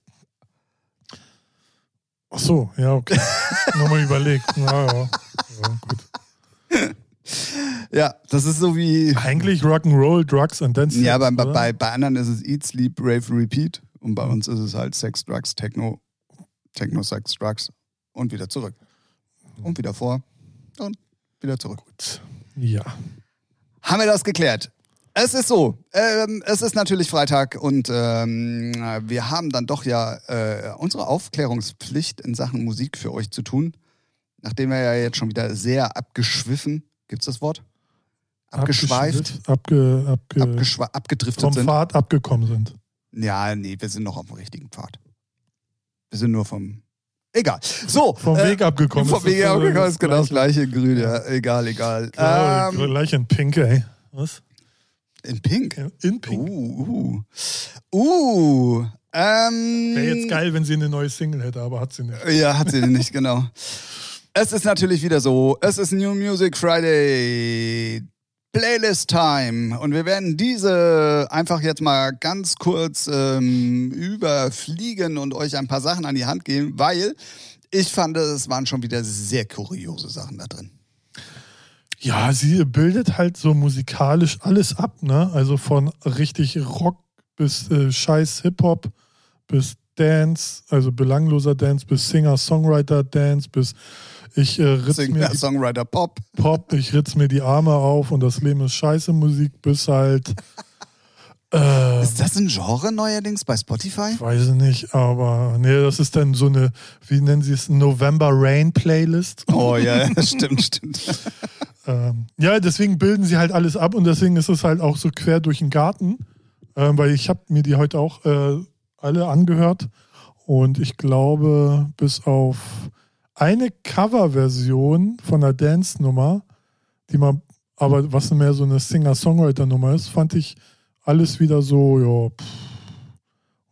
[SPEAKER 1] Ach so, ja, okay. Nochmal überlegt. Ja, ja. ja, gut.
[SPEAKER 2] Ja, das ist so wie.
[SPEAKER 1] Eigentlich Rock'n'Roll, Drugs and Dance.
[SPEAKER 2] Ja, bei,
[SPEAKER 1] oder?
[SPEAKER 2] bei, bei anderen ist es Eat, Sleep, Rave, Repeat. Und bei uns ist es halt Sex, Drugs, Techno, Techno, Sex, Drugs und wieder zurück. Und wieder vor und wieder zurück.
[SPEAKER 1] Gut. Ja.
[SPEAKER 2] Haben wir das geklärt? Es ist so, ähm, es ist natürlich Freitag und ähm, wir haben dann doch ja äh, unsere Aufklärungspflicht in Sachen Musik für euch zu tun. Nachdem wir ja jetzt schon wieder sehr abgeschwiffen, gibt's das Wort? Abgeschweift,
[SPEAKER 1] Abge, abge,
[SPEAKER 2] abgeschwa abgedriftet
[SPEAKER 1] vom
[SPEAKER 2] sind.
[SPEAKER 1] Pfad abgekommen sind.
[SPEAKER 2] Ja, nee, wir sind noch auf dem richtigen Pfad. Wir sind nur vom. Egal. So.
[SPEAKER 1] Vom
[SPEAKER 2] äh,
[SPEAKER 1] Weg abgekommen.
[SPEAKER 2] Vom Weg abgekommen ist genau das
[SPEAKER 1] Gleiche.
[SPEAKER 2] in Grün, ja. Egal, egal.
[SPEAKER 1] Genau,
[SPEAKER 2] Ähm,
[SPEAKER 1] gleich in Pink, ey. Was?
[SPEAKER 2] in Pink.
[SPEAKER 1] In Pink.
[SPEAKER 2] Uh, uh. Uh. Ähm,
[SPEAKER 1] Wäre jetzt geil, wenn sie eine neue Single hätte, aber hat sie nicht.
[SPEAKER 2] Ja, hat sie nicht, genau. Es ist natürlich wieder so, es ist New Music Friday. Playlist Time und wir werden diese einfach jetzt mal ganz kurz ähm, überfliegen und euch ein paar Sachen an die Hand geben, weil ich fand, es waren schon wieder sehr kuriose Sachen da drin.
[SPEAKER 1] Ja, sie bildet halt so musikalisch alles ab, ne? Also von richtig Rock bis äh, scheiß Hip-Hop bis Dance, also belangloser Dance bis Singer-Songwriter-Dance bis ich äh, ritz mir
[SPEAKER 2] Singer,
[SPEAKER 1] die
[SPEAKER 2] Songwriter Pop.
[SPEAKER 1] Pop, ich ritz mir die Arme auf und das Leben ist scheiße Musik bis halt äh,
[SPEAKER 2] Ist das ein Genre neuerdings bei Spotify?
[SPEAKER 1] ich weiß nicht, aber nee, das ist dann so eine, wie nennen sie es, November Rain Playlist.
[SPEAKER 2] Oh ja, stimmt, stimmt.
[SPEAKER 1] Ähm, ja, deswegen bilden sie halt alles ab und deswegen ist es halt auch so quer durch den Garten, ähm, weil ich habe mir die heute auch äh, alle angehört und ich glaube, bis auf eine Coverversion von einer Dance-Nummer, die man, aber was mehr so eine Singer-Songwriter-Nummer ist, fand ich alles wieder so, ja, pff,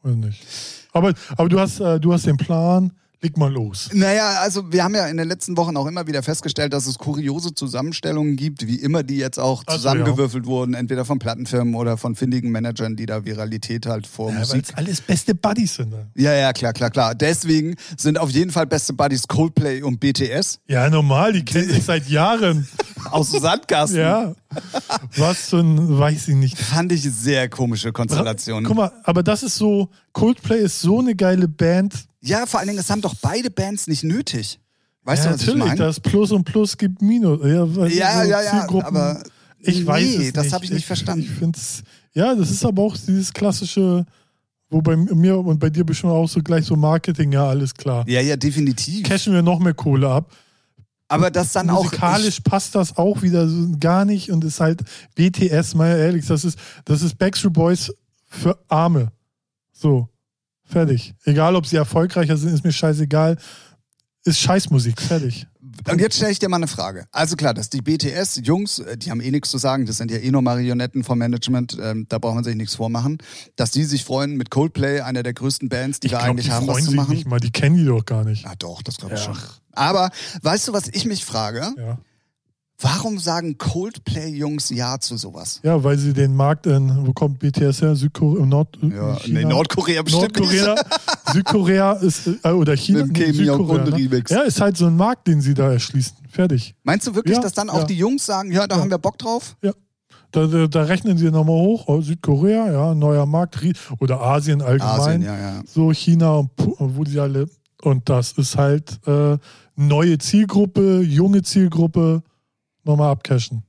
[SPEAKER 1] weiß nicht. Aber, aber du hast, äh, du hast den Plan, leg mal los.
[SPEAKER 2] Naja, also wir haben ja in den letzten Wochen auch immer wieder festgestellt, dass es kuriose Zusammenstellungen gibt, wie immer die jetzt auch
[SPEAKER 1] Ach so,
[SPEAKER 2] zusammengewürfelt wurden, entweder von Plattenfirmen oder von findigen Managern, die da Viralität halt vor
[SPEAKER 1] Ja, weil
[SPEAKER 2] Musik
[SPEAKER 1] es alles beste Buddies sind. Ne?
[SPEAKER 2] Ja, ja, klar, klar, klar. Deswegen sind auf jeden Fall beste Buddies Coldplay und BTS
[SPEAKER 1] Ja, normal, die kennen sich seit Jahren.
[SPEAKER 2] aus Sandkasten.
[SPEAKER 1] Ja. Was für ein, weiß ich nicht.
[SPEAKER 2] Fand ich sehr komische Konstellation.
[SPEAKER 1] Guck mal, aber das ist so, Coldplay ist so eine geile Band.
[SPEAKER 2] Ja, vor allen Dingen, es haben doch beide Bands nicht nötig. Weißt
[SPEAKER 1] ja,
[SPEAKER 2] du, was ich
[SPEAKER 1] natürlich,
[SPEAKER 2] meine?
[SPEAKER 1] das Plus und Plus gibt Minus. Ja,
[SPEAKER 2] Ja, ja, ja, aber
[SPEAKER 1] ich weiß
[SPEAKER 2] nee,
[SPEAKER 1] es
[SPEAKER 2] das
[SPEAKER 1] nicht.
[SPEAKER 2] habe ich nicht verstanden.
[SPEAKER 1] Ich find's, ja, das ist aber auch dieses klassische, wo bei mir und bei dir bestimmt auch so gleich so Marketing, ja, alles klar.
[SPEAKER 2] ja, ja, definitiv.
[SPEAKER 1] Cashen wir noch mehr Kohle ab.
[SPEAKER 2] Aber das dann auch.
[SPEAKER 1] Musikalisch passt das auch wieder so gar nicht und ist halt BTS, mal ehrlich, das ist, das ist Backstreet Boys für Arme. So, fertig. Egal, ob sie erfolgreicher sind, ist mir scheißegal. Ist Scheißmusik, fertig.
[SPEAKER 2] Und jetzt stelle ich dir mal eine Frage. Also klar, dass die BTS-Jungs, äh, die haben eh nichts zu sagen, das sind ja eh nur Marionetten vom Management, ähm, da braucht man sich nichts vormachen, dass die sich freuen, mit Coldplay, einer der größten Bands, die
[SPEAKER 1] Ich
[SPEAKER 2] wir
[SPEAKER 1] glaube,
[SPEAKER 2] eigentlich
[SPEAKER 1] die
[SPEAKER 2] haben, was
[SPEAKER 1] freuen
[SPEAKER 2] zu
[SPEAKER 1] sich
[SPEAKER 2] machen.
[SPEAKER 1] nicht mal, die kennen die doch gar nicht.
[SPEAKER 2] Ja, doch, das glaube ich
[SPEAKER 1] Ja.
[SPEAKER 2] schon. Aber weißt du, was ich mich frage?
[SPEAKER 1] Ja.
[SPEAKER 2] Warum sagen Coldplay-Jungs Ja zu sowas?
[SPEAKER 1] ja, weil sie den Markt in, wo kommt BTS her? Südkorea, Nord,
[SPEAKER 2] Ja,
[SPEAKER 1] China?
[SPEAKER 2] nee, Nordkorea bestimmt
[SPEAKER 1] Nordkorea, Südkorea ist, äh, oder China,
[SPEAKER 2] Mit Kim
[SPEAKER 1] Südkorea, ne?
[SPEAKER 2] Remix.
[SPEAKER 1] Ja, ist halt so ein Markt, den sie da erschließen. Fertig.
[SPEAKER 2] Meinst du wirklich,
[SPEAKER 1] Ja,
[SPEAKER 2] dass dann auch
[SPEAKER 1] ja.
[SPEAKER 2] die Jungs sagen, ja, da
[SPEAKER 1] Ja.
[SPEAKER 2] haben wir Bock drauf?
[SPEAKER 1] Da, da, da rechnen sie nochmal hoch. Oh, Südkorea, ja, neuer Markt. Oder Asien allgemein.
[SPEAKER 2] Asien, ja, ja.
[SPEAKER 1] So China und wo die alle. Und das ist halt äh, neue Zielgruppe, junge Zielgruppe. Nochmal abcashen.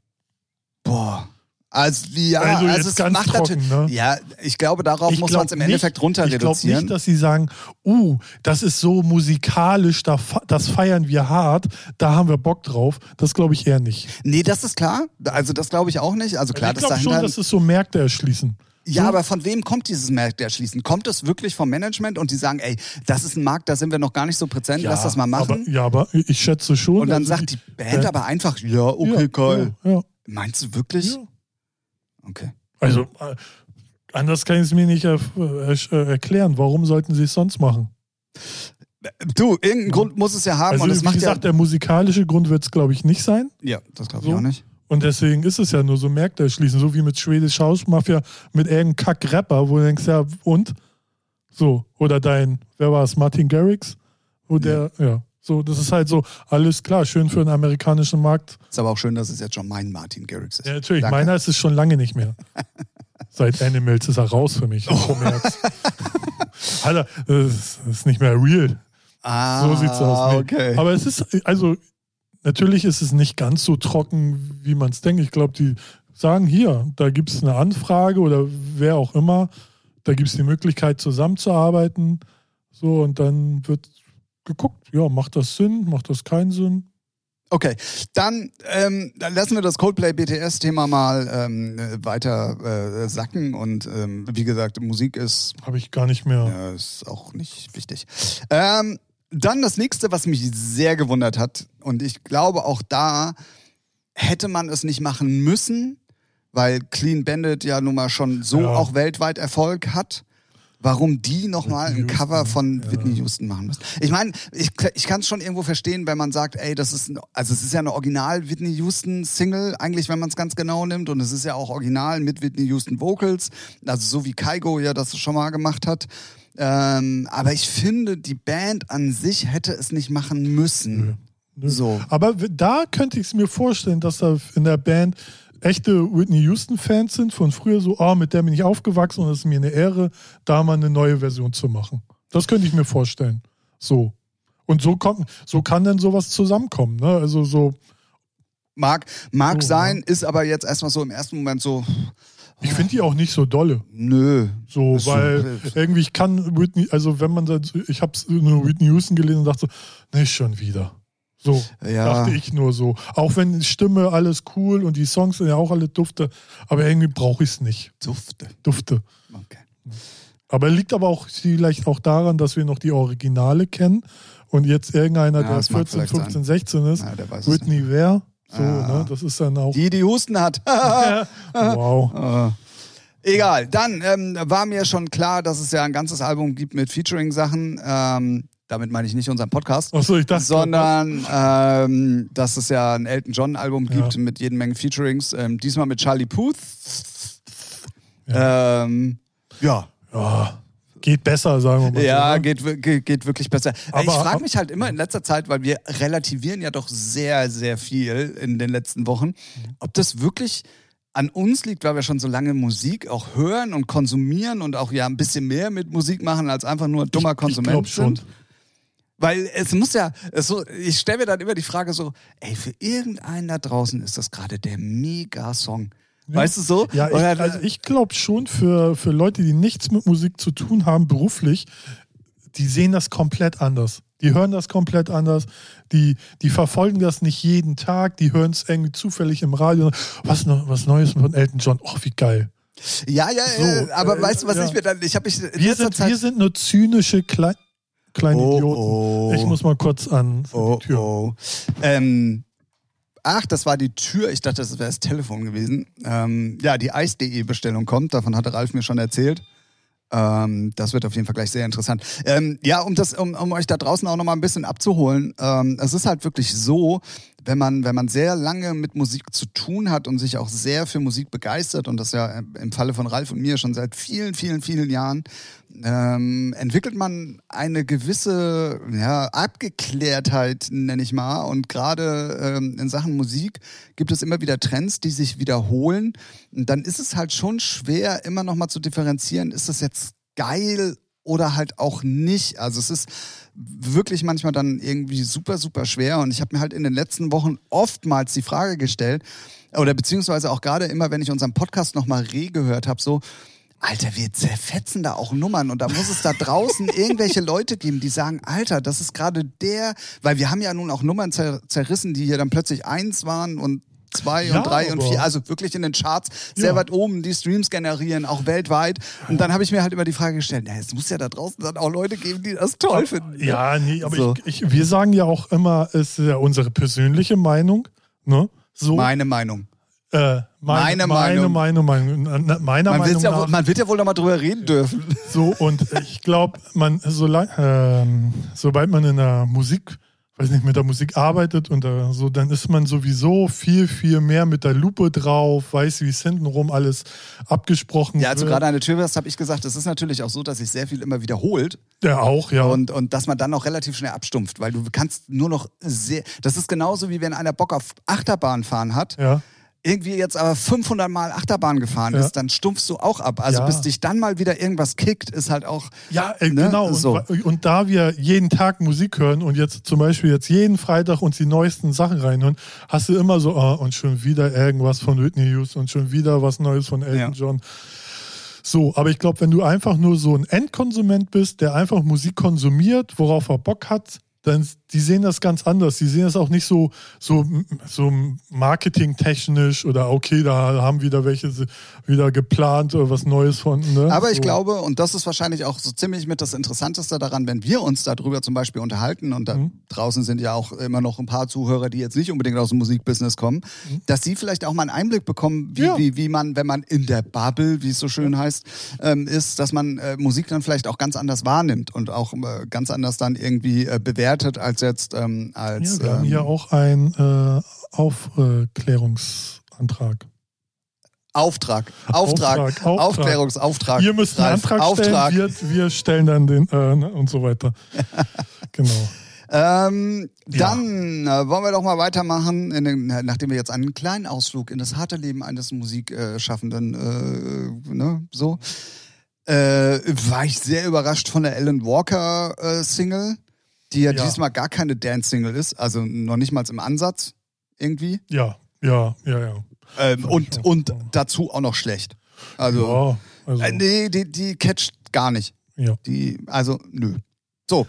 [SPEAKER 2] Boah. Also, ja,
[SPEAKER 1] Also
[SPEAKER 2] also, es
[SPEAKER 1] ganz
[SPEAKER 2] macht
[SPEAKER 1] trocken, ne?
[SPEAKER 2] Ja, ich glaube, darauf muss man es im
[SPEAKER 1] nicht-
[SPEAKER 2] Endeffekt runter
[SPEAKER 1] Ich glaube
[SPEAKER 2] reduzieren.
[SPEAKER 1] nicht, dass sie sagen, uh, das ist so musikalisch, da, das feiern wir hart, da haben wir Bock drauf. Das glaube ich eher nicht.
[SPEAKER 2] nee, das ist klar. Also, das glaube ich auch nicht. Also, klar,
[SPEAKER 1] ich
[SPEAKER 2] das
[SPEAKER 1] glaube schon, dass es so Märkte erschließen.
[SPEAKER 2] Ja,
[SPEAKER 1] so-
[SPEAKER 2] aber von wem kommt dieses Markt erschließen? Kommt es wirklich vom Management und die sagen, ey, das ist ein Markt, da sind wir noch gar nicht so präsent, lass das mal machen?
[SPEAKER 1] Aber, ja, aber ich schätze schon.
[SPEAKER 2] und dann
[SPEAKER 1] also
[SPEAKER 2] sagt die Band
[SPEAKER 1] äh,
[SPEAKER 2] aber einfach, ja, okay,
[SPEAKER 1] ja,
[SPEAKER 2] geil.
[SPEAKER 1] Ja, ja,
[SPEAKER 2] Meinst du wirklich?
[SPEAKER 1] ja.
[SPEAKER 2] Okay.
[SPEAKER 1] Also, äh, anders kann ich es mir nicht er, äh, erklären. Warum sollten sie es sonst machen?
[SPEAKER 2] Du, irgendeinen Grund muss es ja haben
[SPEAKER 1] Also,
[SPEAKER 2] und es
[SPEAKER 1] wie
[SPEAKER 2] macht
[SPEAKER 1] gesagt,
[SPEAKER 2] ja.
[SPEAKER 1] der musikalische Grund wird es, glaube ich, nicht sein.
[SPEAKER 2] Ja, das glaube
[SPEAKER 1] So.
[SPEAKER 2] ich auch nicht.
[SPEAKER 1] Und deswegen ist es ja nur so Märkte erschließen, so wie mit Schwedisch Hausmafia, mit irgendeinem Kack-Rapper, wo du denkst, ja, und? So. Oder dein, wer war es, Martin Garrix? Wo der, ja. So, das ist halt so, alles klar, schön für den amerikanischen Markt.
[SPEAKER 2] Ist aber auch schön, dass es jetzt schon mein Martin Garrix ist.
[SPEAKER 1] Ja, natürlich,
[SPEAKER 2] Danke.
[SPEAKER 1] meiner ist es schon lange nicht mehr. Seit Animals ist er raus für mich. Kommerz. Alter, das ist, das ist nicht mehr real.
[SPEAKER 2] Ah,
[SPEAKER 1] So sieht's aus. Nee.
[SPEAKER 2] okay.
[SPEAKER 1] Aber es ist, also, natürlich ist es nicht ganz so trocken, wie man es denkt. Ich glaube, die sagen hier, da gibt es eine Anfrage oder wer auch immer, da gibt es die Möglichkeit zusammenzuarbeiten. So, und dann wird geguckt, ja, macht das Sinn, macht das keinen Sinn?
[SPEAKER 2] Okay, dann, ähm, dann lassen wir das Coldplay BTS-Thema mal ähm, äh, weiter äh, sacken und ähm, wie gesagt, Musik ist,
[SPEAKER 1] Habe ich gar nicht mehr.
[SPEAKER 2] ja, ist auch nicht wichtig. Ähm, dann das nächste, was mich sehr gewundert hat und ich glaube auch da hätte man es nicht machen müssen, weil Clean Bandit ja nun mal schon so
[SPEAKER 1] Ja.
[SPEAKER 2] auch weltweit Erfolg hat. warum die nochmal ein Cover von
[SPEAKER 1] ja.
[SPEAKER 2] Whitney Houston machen müssen. Ich meine, ich, ich kann es schon irgendwo verstehen, wenn man sagt, ey, das ist, ein, also es ist ja eine Original Whitney Houston Single, eigentlich, wenn man es ganz genau nimmt, und es ist ja auch original mit Whitney Houston Vocals, also so wie Kaigo ja das schon mal gemacht hat. Ähm, aber ich finde, die Band an sich hätte es nicht machen müssen.
[SPEAKER 1] Nö.
[SPEAKER 2] So.
[SPEAKER 1] Aber da könnte ich es mir vorstellen, dass da in der Band echte Whitney Houston-Fans sind von früher so, ah, mit der bin ich aufgewachsen und es ist mir eine Ehre, da mal eine neue Version zu machen. Das könnte ich mir vorstellen. So. Und so kommt, so kann dann sowas zusammenkommen. Ne? Also so,
[SPEAKER 2] Mag, mag
[SPEAKER 1] So,
[SPEAKER 2] sein, ist aber jetzt erstmal so im ersten Moment so,
[SPEAKER 1] ich finde die auch nicht so dolle.
[SPEAKER 2] nö.
[SPEAKER 1] So,
[SPEAKER 2] Ist so-
[SPEAKER 1] weil irgendwie ich kann Whitney, also wenn man da, ich habe nur Whitney Houston gelesen und dachte so, nicht schon wieder. So
[SPEAKER 2] Ja.
[SPEAKER 1] dachte ich nur so. Auch wenn die Stimme alles cool und die Songs sind ja auch alle dufte, aber irgendwie brauche ich es nicht.
[SPEAKER 2] Dufte.
[SPEAKER 1] Dufte.
[SPEAKER 2] Okay.
[SPEAKER 1] Aber liegt aber auch vielleicht auch daran, dass wir noch die Originale kennen und jetzt irgendeiner,
[SPEAKER 2] Ja,
[SPEAKER 1] der
[SPEAKER 2] das mag
[SPEAKER 1] 14,
[SPEAKER 2] vielleicht
[SPEAKER 1] 15, 16 ist,
[SPEAKER 2] Ja,
[SPEAKER 1] Whitney wer? So,
[SPEAKER 2] Ah.
[SPEAKER 1] ne? Das ist dann auch.
[SPEAKER 2] Die, die Husten hat.
[SPEAKER 1] wow.
[SPEAKER 2] Egal, dann ähm, war mir schon klar, dass es ja ein ganzes Album gibt mit Featuring-Sachen. Ähm, damit meine ich nicht unseren Podcast,
[SPEAKER 1] Achso, ich dachte.
[SPEAKER 2] sondern ähm, dass es ja ein Elton John-Album gibt
[SPEAKER 1] Ja.
[SPEAKER 2] mit jeden Menge Featurings. Ähm, diesmal mit Charlie Puth. Ja, ähm, ja.
[SPEAKER 1] Ja, geht besser, sagen wir mal.
[SPEAKER 2] Ja,
[SPEAKER 1] so, ne?
[SPEAKER 2] geht, geht, geht wirklich besser.
[SPEAKER 1] Aber-
[SPEAKER 2] ich frage mich halt immer in letzter Zeit, weil wir relativieren ja doch sehr, sehr viel in den letzten Wochen, ob das wirklich an uns liegt, weil wir schon so lange Musik auch hören und konsumieren und auch ja ein bisschen mehr mit Musik machen, als einfach nur dummer
[SPEAKER 1] Ich
[SPEAKER 2] Konsument
[SPEAKER 1] glaube schon.
[SPEAKER 2] sind. Weil es muss ja, es so, ich stelle mir dann immer die Frage so, ey, für irgendeinen da draußen ist das gerade der Mega-Song. Weißt du so?
[SPEAKER 1] Ja, ich, also ich glaube schon für, für Leute, die nichts mit Musik zu tun haben, beruflich, die sehen das komplett anders. Die hören das komplett anders. Die, die verfolgen das nicht jeden Tag. Die hören es irgendwie zufällig im Radio. Was, was Neues von Elton John. Oh, wie geil.
[SPEAKER 2] ja, ja,
[SPEAKER 1] So,
[SPEAKER 2] aber
[SPEAKER 1] äh,
[SPEAKER 2] weißt du, was
[SPEAKER 1] ja.
[SPEAKER 2] ich mir dann, ich habe mich
[SPEAKER 1] Wir sind,
[SPEAKER 2] Zeit
[SPEAKER 1] wir sind nur zynische Klei kleine
[SPEAKER 2] Oh,
[SPEAKER 1] Idioten.
[SPEAKER 2] oh.
[SPEAKER 1] Ich muss mal kurz an
[SPEAKER 2] Oh,
[SPEAKER 1] die Tür.
[SPEAKER 2] oh. Ähm, ach, das war die Tür. Ich dachte, das wäre das Telefon gewesen. Ähm, ja, die Eis.de-Bestellung kommt. Davon hatte Ralf mir schon erzählt. Ähm, das wird auf jeden Fall gleich sehr interessant. Ähm, ja, um, das, um, um euch da draußen auch nochmal ein bisschen abzuholen. Ähm, es ist halt wirklich so, wenn man, wenn man sehr lange mit Musik zu tun hat und sich auch sehr für Musik begeistert, und das ja im Falle von Ralf und mir schon seit vielen, vielen, vielen Jahren, ähm, entwickelt man eine gewisse ja, Abgeklärtheit, nenne ich mal. Und gerade ähm, in Sachen Musik gibt es immer wieder Trends, die sich wiederholen. Und dann ist es halt schon schwer, immer noch mal zu differenzieren, ist das jetzt geil oder halt auch nicht. Also es ist wirklich manchmal dann irgendwie super, super schwer. Und ich habe mir halt in den letzten Wochen oftmals die Frage gestellt, oder beziehungsweise auch gerade immer, wenn ich unseren Podcast nochmal re-gehört habe, so, Alter, wir zerfetzen da auch Nummern und da muss es da draußen irgendwelche Leute geben, die sagen, Alter, das ist gerade der, weil wir haben ja nun auch Nummern zer zerrissen, die hier dann plötzlich eins waren und zwei
[SPEAKER 1] Ja,
[SPEAKER 2] und drei und vier, also wirklich in den Charts sehr
[SPEAKER 1] Ja.
[SPEAKER 2] weit oben, die Streams generieren, auch weltweit. Und dann habe ich mir halt immer die Frage gestellt, na, es muss ja da draußen dann auch Leute geben, die das toll finden. ne?
[SPEAKER 1] Ja, nee, aber
[SPEAKER 2] So.
[SPEAKER 1] ich, ich, wir sagen ja auch immer, es ist ja unsere persönliche Meinung. Ne? So,
[SPEAKER 2] Meine Meinung.
[SPEAKER 1] äh,
[SPEAKER 2] Meine
[SPEAKER 1] meine,
[SPEAKER 2] Meinung.
[SPEAKER 1] meine Meinung. Na, na, Meiner
[SPEAKER 2] Man,
[SPEAKER 1] Meinung
[SPEAKER 2] ja,
[SPEAKER 1] nach.
[SPEAKER 2] wohl- man wird ja wohl noch mal drüber reden dürfen.
[SPEAKER 1] So, und ich glaube, man, solang, ähm, sobald man in der Musik, weiß nicht, mit der Musik arbeitet und da, so, dann ist man sowieso viel, viel mehr mit der Lupe drauf, weiß, wie es hintenrum alles abgesprochen
[SPEAKER 2] Ja, also
[SPEAKER 1] wird.
[SPEAKER 2] gerade an der Tür habe ich gesagt, es ist natürlich auch so, dass sich sehr viel immer wiederholt.
[SPEAKER 1] Ja, auch, ja.
[SPEAKER 2] Und, und dass man dann auch relativ schnell abstumpft, weil du kannst nur noch sehr. Das ist genauso wie wenn einer Bock auf Achterbahn fahren hat,
[SPEAKER 1] ja.
[SPEAKER 2] Irgendwie jetzt aber 500 Mal Achterbahn gefahren
[SPEAKER 1] Ja.
[SPEAKER 2] ist, dann stumpfst du auch ab. Also
[SPEAKER 1] Ja.
[SPEAKER 2] bis dich dann mal wieder irgendwas kickt, ist halt auch.
[SPEAKER 1] Ja, äh,
[SPEAKER 2] Ne?
[SPEAKER 1] genau. Und,
[SPEAKER 2] So.
[SPEAKER 1] wa- und da wir jeden Tag Musik hören und jetzt zum Beispiel jetzt jeden Freitag uns die neuesten Sachen reinhören, hast du immer so, ah, und schon wieder irgendwas von Whitney Houston und schon wieder was Neues von Elton
[SPEAKER 2] Ja.
[SPEAKER 1] John. So, aber ich glaube, wenn du einfach nur so ein Endkonsument bist, der einfach Musik konsumiert, worauf er Bock hat, dann die sehen das ganz anders. Die sehen das auch nicht so, so, so marketingtechnisch oder okay, da haben wieder welche wieder geplant oder was Neues von. Ne?
[SPEAKER 2] Aber ich
[SPEAKER 1] so.
[SPEAKER 2] glaube, und das ist wahrscheinlich auch so ziemlich mit das Interessanteste daran, wenn wir uns darüber zum Beispiel unterhalten, und da mhm. draußen sind ja auch immer noch ein paar Zuhörer, die jetzt nicht unbedingt aus dem Musikbusiness kommen, mhm. dass sie vielleicht auch mal einen Einblick bekommen, wie, ja. wie, wie man, wenn man in der Bubble, wie es so schön heißt, ähm, ist, dass man äh, Musik dann vielleicht auch ganz anders wahrnimmt und auch äh, ganz anders dann irgendwie äh, bewertet als jetzt ähm, als.
[SPEAKER 1] Ja, wir ähm, haben hier auch einen äh, Aufklärungsantrag.
[SPEAKER 2] Auftrag. Auftrag. Auftrag. Aufklärungsauftrag.
[SPEAKER 1] Ihr müsst einen Antrag Auftrag. stellen, wir, wir stellen dann den äh, ne, und so weiter. genau.
[SPEAKER 2] Ähm, dann ja. äh, wollen wir doch mal weitermachen, den, nachdem wir jetzt einen kleinen Ausflug in das harte Leben eines Musikschaffenden, äh, ne, so, äh, war ich sehr überrascht von der Alan Walker äh, Single die ja, ja. diesmal gar keine Dance-Single ist, also noch nicht mal im Ansatz irgendwie.
[SPEAKER 1] Ja, ja, ja, ja.
[SPEAKER 2] Ähm, und, und dazu auch noch schlecht. Also, ja, also. Äh, nee, die, die catcht gar nicht.
[SPEAKER 1] Ja.
[SPEAKER 2] Die, also, nö. So.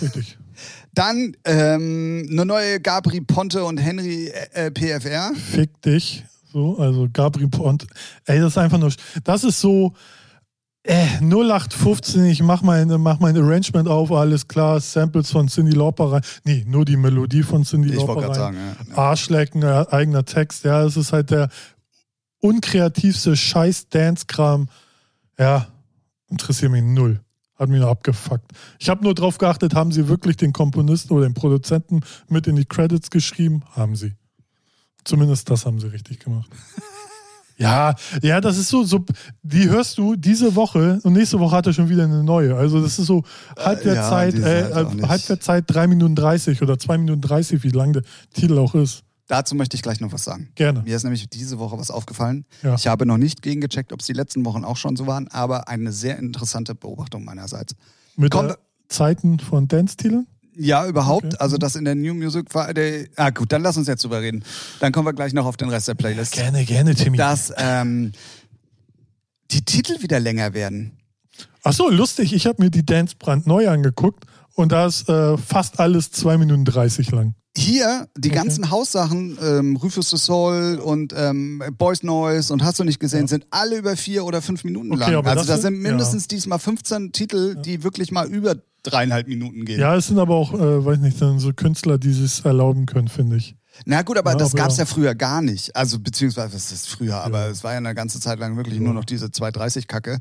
[SPEAKER 1] Richtig.
[SPEAKER 2] Dann ähm, eine neue Gabri Ponte und Henry äh, PFR.
[SPEAKER 1] Fick dich. So, also Gabri Ponte. Ey, das ist einfach nur. Das ist so äh, 0815, ich mach mein, mach mein Arrangement auf, alles klar, Samples von Cindy Lauper rein. Nee, nur die Melodie von Cindy ich Lauper rein. Sagen, ja. Arschlecken, äh, eigener Text, ja, es ist halt der unkreativste Scheiß-Dance-Kram. Ja, interessiert mich null. Hat mich nur abgefuckt. Ich habe nur drauf geachtet, haben sie wirklich den Komponisten oder den Produzenten mit in die Credits geschrieben? Haben sie. Zumindest das haben sie richtig gemacht. Ja, ja, das ist so, so, die hörst du diese Woche und nächste Woche hat er schon wieder eine neue. Also das ist so halb der äh, ja, Zeit, äh, halt halb der Zeit 3 Minuten 30 oder 2 Minuten 30, wie lang der Titel auch ist.
[SPEAKER 2] Dazu möchte ich gleich noch was sagen.
[SPEAKER 1] Gerne.
[SPEAKER 2] Mir ist nämlich diese Woche was aufgefallen. Ja. Ich habe noch nicht gegengecheckt, ob es die letzten Wochen auch schon so waren, aber eine sehr interessante Beobachtung meinerseits.
[SPEAKER 1] Mit Kommt, Zeiten von Dance-Titeln?
[SPEAKER 2] Ja, überhaupt. Okay. Also das in der New Music war der. Ah gut, dann lass uns jetzt drüber reden. Dann kommen wir gleich noch auf den Rest der Playlist.
[SPEAKER 1] Gerne, gerne, Timmy.
[SPEAKER 2] Dass ähm, die Titel wieder länger werden.
[SPEAKER 1] Ach so, lustig. Ich habe mir die Dance neu angeguckt und da ist äh, fast alles 2 Minuten 30 lang.
[SPEAKER 2] Hier, die okay. ganzen Haussachen, ähm, Rufus the Soul und ähm, Boys Noise und hast du nicht gesehen, ja. sind alle über vier oder fünf Minuten okay, lang. Also da sind mindestens ja. diesmal 15 Titel, die wirklich mal über dreieinhalb Minuten gehen.
[SPEAKER 1] Ja, es sind aber auch, äh, weiß nicht, dann so Künstler, die es erlauben können, finde ich.
[SPEAKER 2] Na gut, aber ja, das gab es ja. früher gar nicht. Also beziehungsweise, was ist früher, ja. aber es war ja eine ganze Zeit lang wirklich nur noch diese 230-Kacke.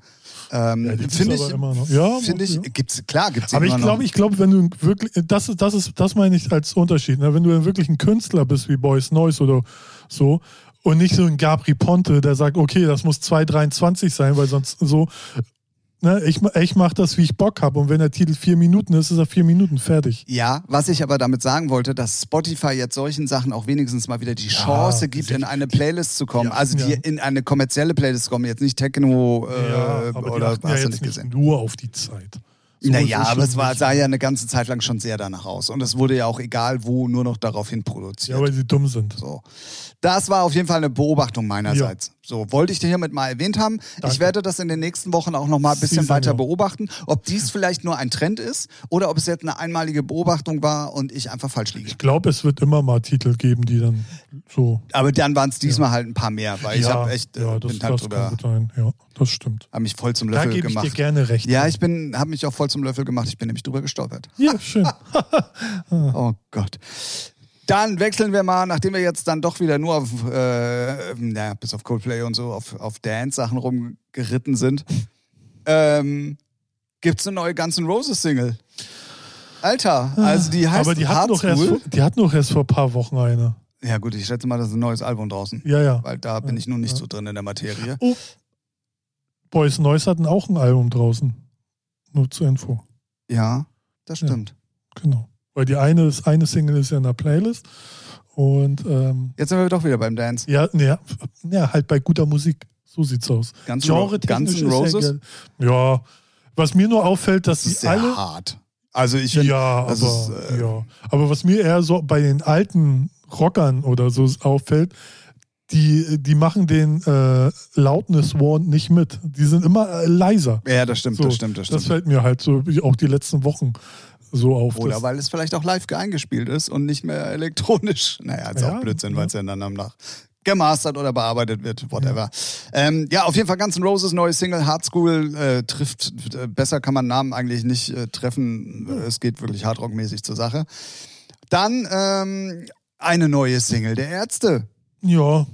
[SPEAKER 2] Ähm, ja, finde ich, ja, finde ich, gibt's, klar gibt's
[SPEAKER 1] Aber ich glaube, ich glaube, wenn du wirklich, das ist, das ist, das meine ich als Unterschied. Ne? Wenn du wirklich ein Künstler bist wie Boys Noise oder so und nicht so ein Gabri Ponte, der sagt, okay, das muss 2,23 sein, weil sonst so, Ne, ich, ich mache das, wie ich Bock habe. Und wenn der Titel vier Minuten ist, ist er vier Minuten fertig.
[SPEAKER 2] Ja, was ich aber damit sagen wollte, dass Spotify jetzt solchen Sachen auch wenigstens mal wieder die Chance ja, gibt, in eine Playlist zu kommen. Ja, also die ja. in eine kommerzielle Playlist zu kommen, jetzt nicht Techno äh, oder hast du nicht gesehen.
[SPEAKER 1] Nur auf die Zeit.
[SPEAKER 2] So naja, aber es war, sah ja eine ganze Zeit lang schon sehr danach aus. Und es wurde ja auch egal wo, nur noch daraufhin produziert.
[SPEAKER 1] Ja, weil sie dumm sind.
[SPEAKER 2] So. Das war auf jeden Fall eine Beobachtung meinerseits. Ja. So, wollte ich dir hiermit mal erwähnt haben. Danke. Ich werde das in den nächsten Wochen auch noch mal ein bisschen weiter beobachten, ob dies vielleicht nur ein Trend ist oder ob es jetzt eine einmalige Beobachtung war und ich einfach falsch liege.
[SPEAKER 1] Ich glaube, es wird immer mal Titel geben, die dann so.
[SPEAKER 2] Aber dann waren es diesmal ja. halt ein paar mehr, weil ja, ich habe echt
[SPEAKER 1] ja, das, bin halt das drüber, sein. Ja, das stimmt.
[SPEAKER 2] Habe mich voll zum Löffel
[SPEAKER 1] da
[SPEAKER 2] gemacht.
[SPEAKER 1] Ich dir gerne recht.
[SPEAKER 2] Ja, ich bin, habe mich auch voll zum Löffel gemacht. Ich bin nämlich drüber gestolpert.
[SPEAKER 1] Ja, schön.
[SPEAKER 2] oh Gott. Dann wechseln wir mal, nachdem wir jetzt dann doch wieder nur auf, äh, naja, bis auf Coldplay und so, auf, auf Dance-Sachen rumgeritten sind, ähm, gibt es eine neue Guns N' Roses Single. Alter, also die heißt
[SPEAKER 1] Aber die hatten, doch erst, vor, die hatten doch erst vor ein paar Wochen eine.
[SPEAKER 2] Ja gut, ich schätze mal, das ist ein neues Album draußen.
[SPEAKER 1] Ja, ja.
[SPEAKER 2] Weil da bin ich nun nicht ja. so drin in der Materie.
[SPEAKER 1] Oh. Boys Noise hatten auch ein Album draußen. Nur zur Info.
[SPEAKER 2] Ja, das stimmt.
[SPEAKER 1] Ja, genau. Weil die eine, das eine Single ist ja in der Playlist. Und ähm,
[SPEAKER 2] jetzt sind wir doch wieder beim Dance.
[SPEAKER 1] Ja, ja, ja halt bei guter Musik. So sieht's aus.
[SPEAKER 2] Ganz Genre Guns Roses?
[SPEAKER 1] Ja, ja, was mir nur auffällt, dass
[SPEAKER 2] das ist
[SPEAKER 1] die alle
[SPEAKER 2] hart. Also ich
[SPEAKER 1] ja, aber, ist, äh, ja, aber was mir eher so bei den alten Rockern oder so auffällt, die, die machen den äh, Loudness Warn nicht mit. Die sind immer äh, leiser.
[SPEAKER 2] Ja, das stimmt,
[SPEAKER 1] so,
[SPEAKER 2] das stimmt, das stimmt.
[SPEAKER 1] Das fällt mir halt so, auch die letzten Wochen so auf.
[SPEAKER 2] Oder weil es vielleicht auch live eingespielt ist und nicht mehr elektronisch. Naja, ist
[SPEAKER 1] Ja,
[SPEAKER 2] auch Blödsinn,
[SPEAKER 1] ja.
[SPEAKER 2] weil es ja dann danach gemastert oder bearbeitet wird, whatever. Ja, ähm, ja auf jeden Fall Guns N' Roses neue Single Hard School äh, trifft, äh, besser kann man Namen eigentlich nicht äh, treffen. Es geht wirklich hardrockmäßig zur Sache. Dann ähm, eine neue Single der Ärzte.
[SPEAKER 1] ja.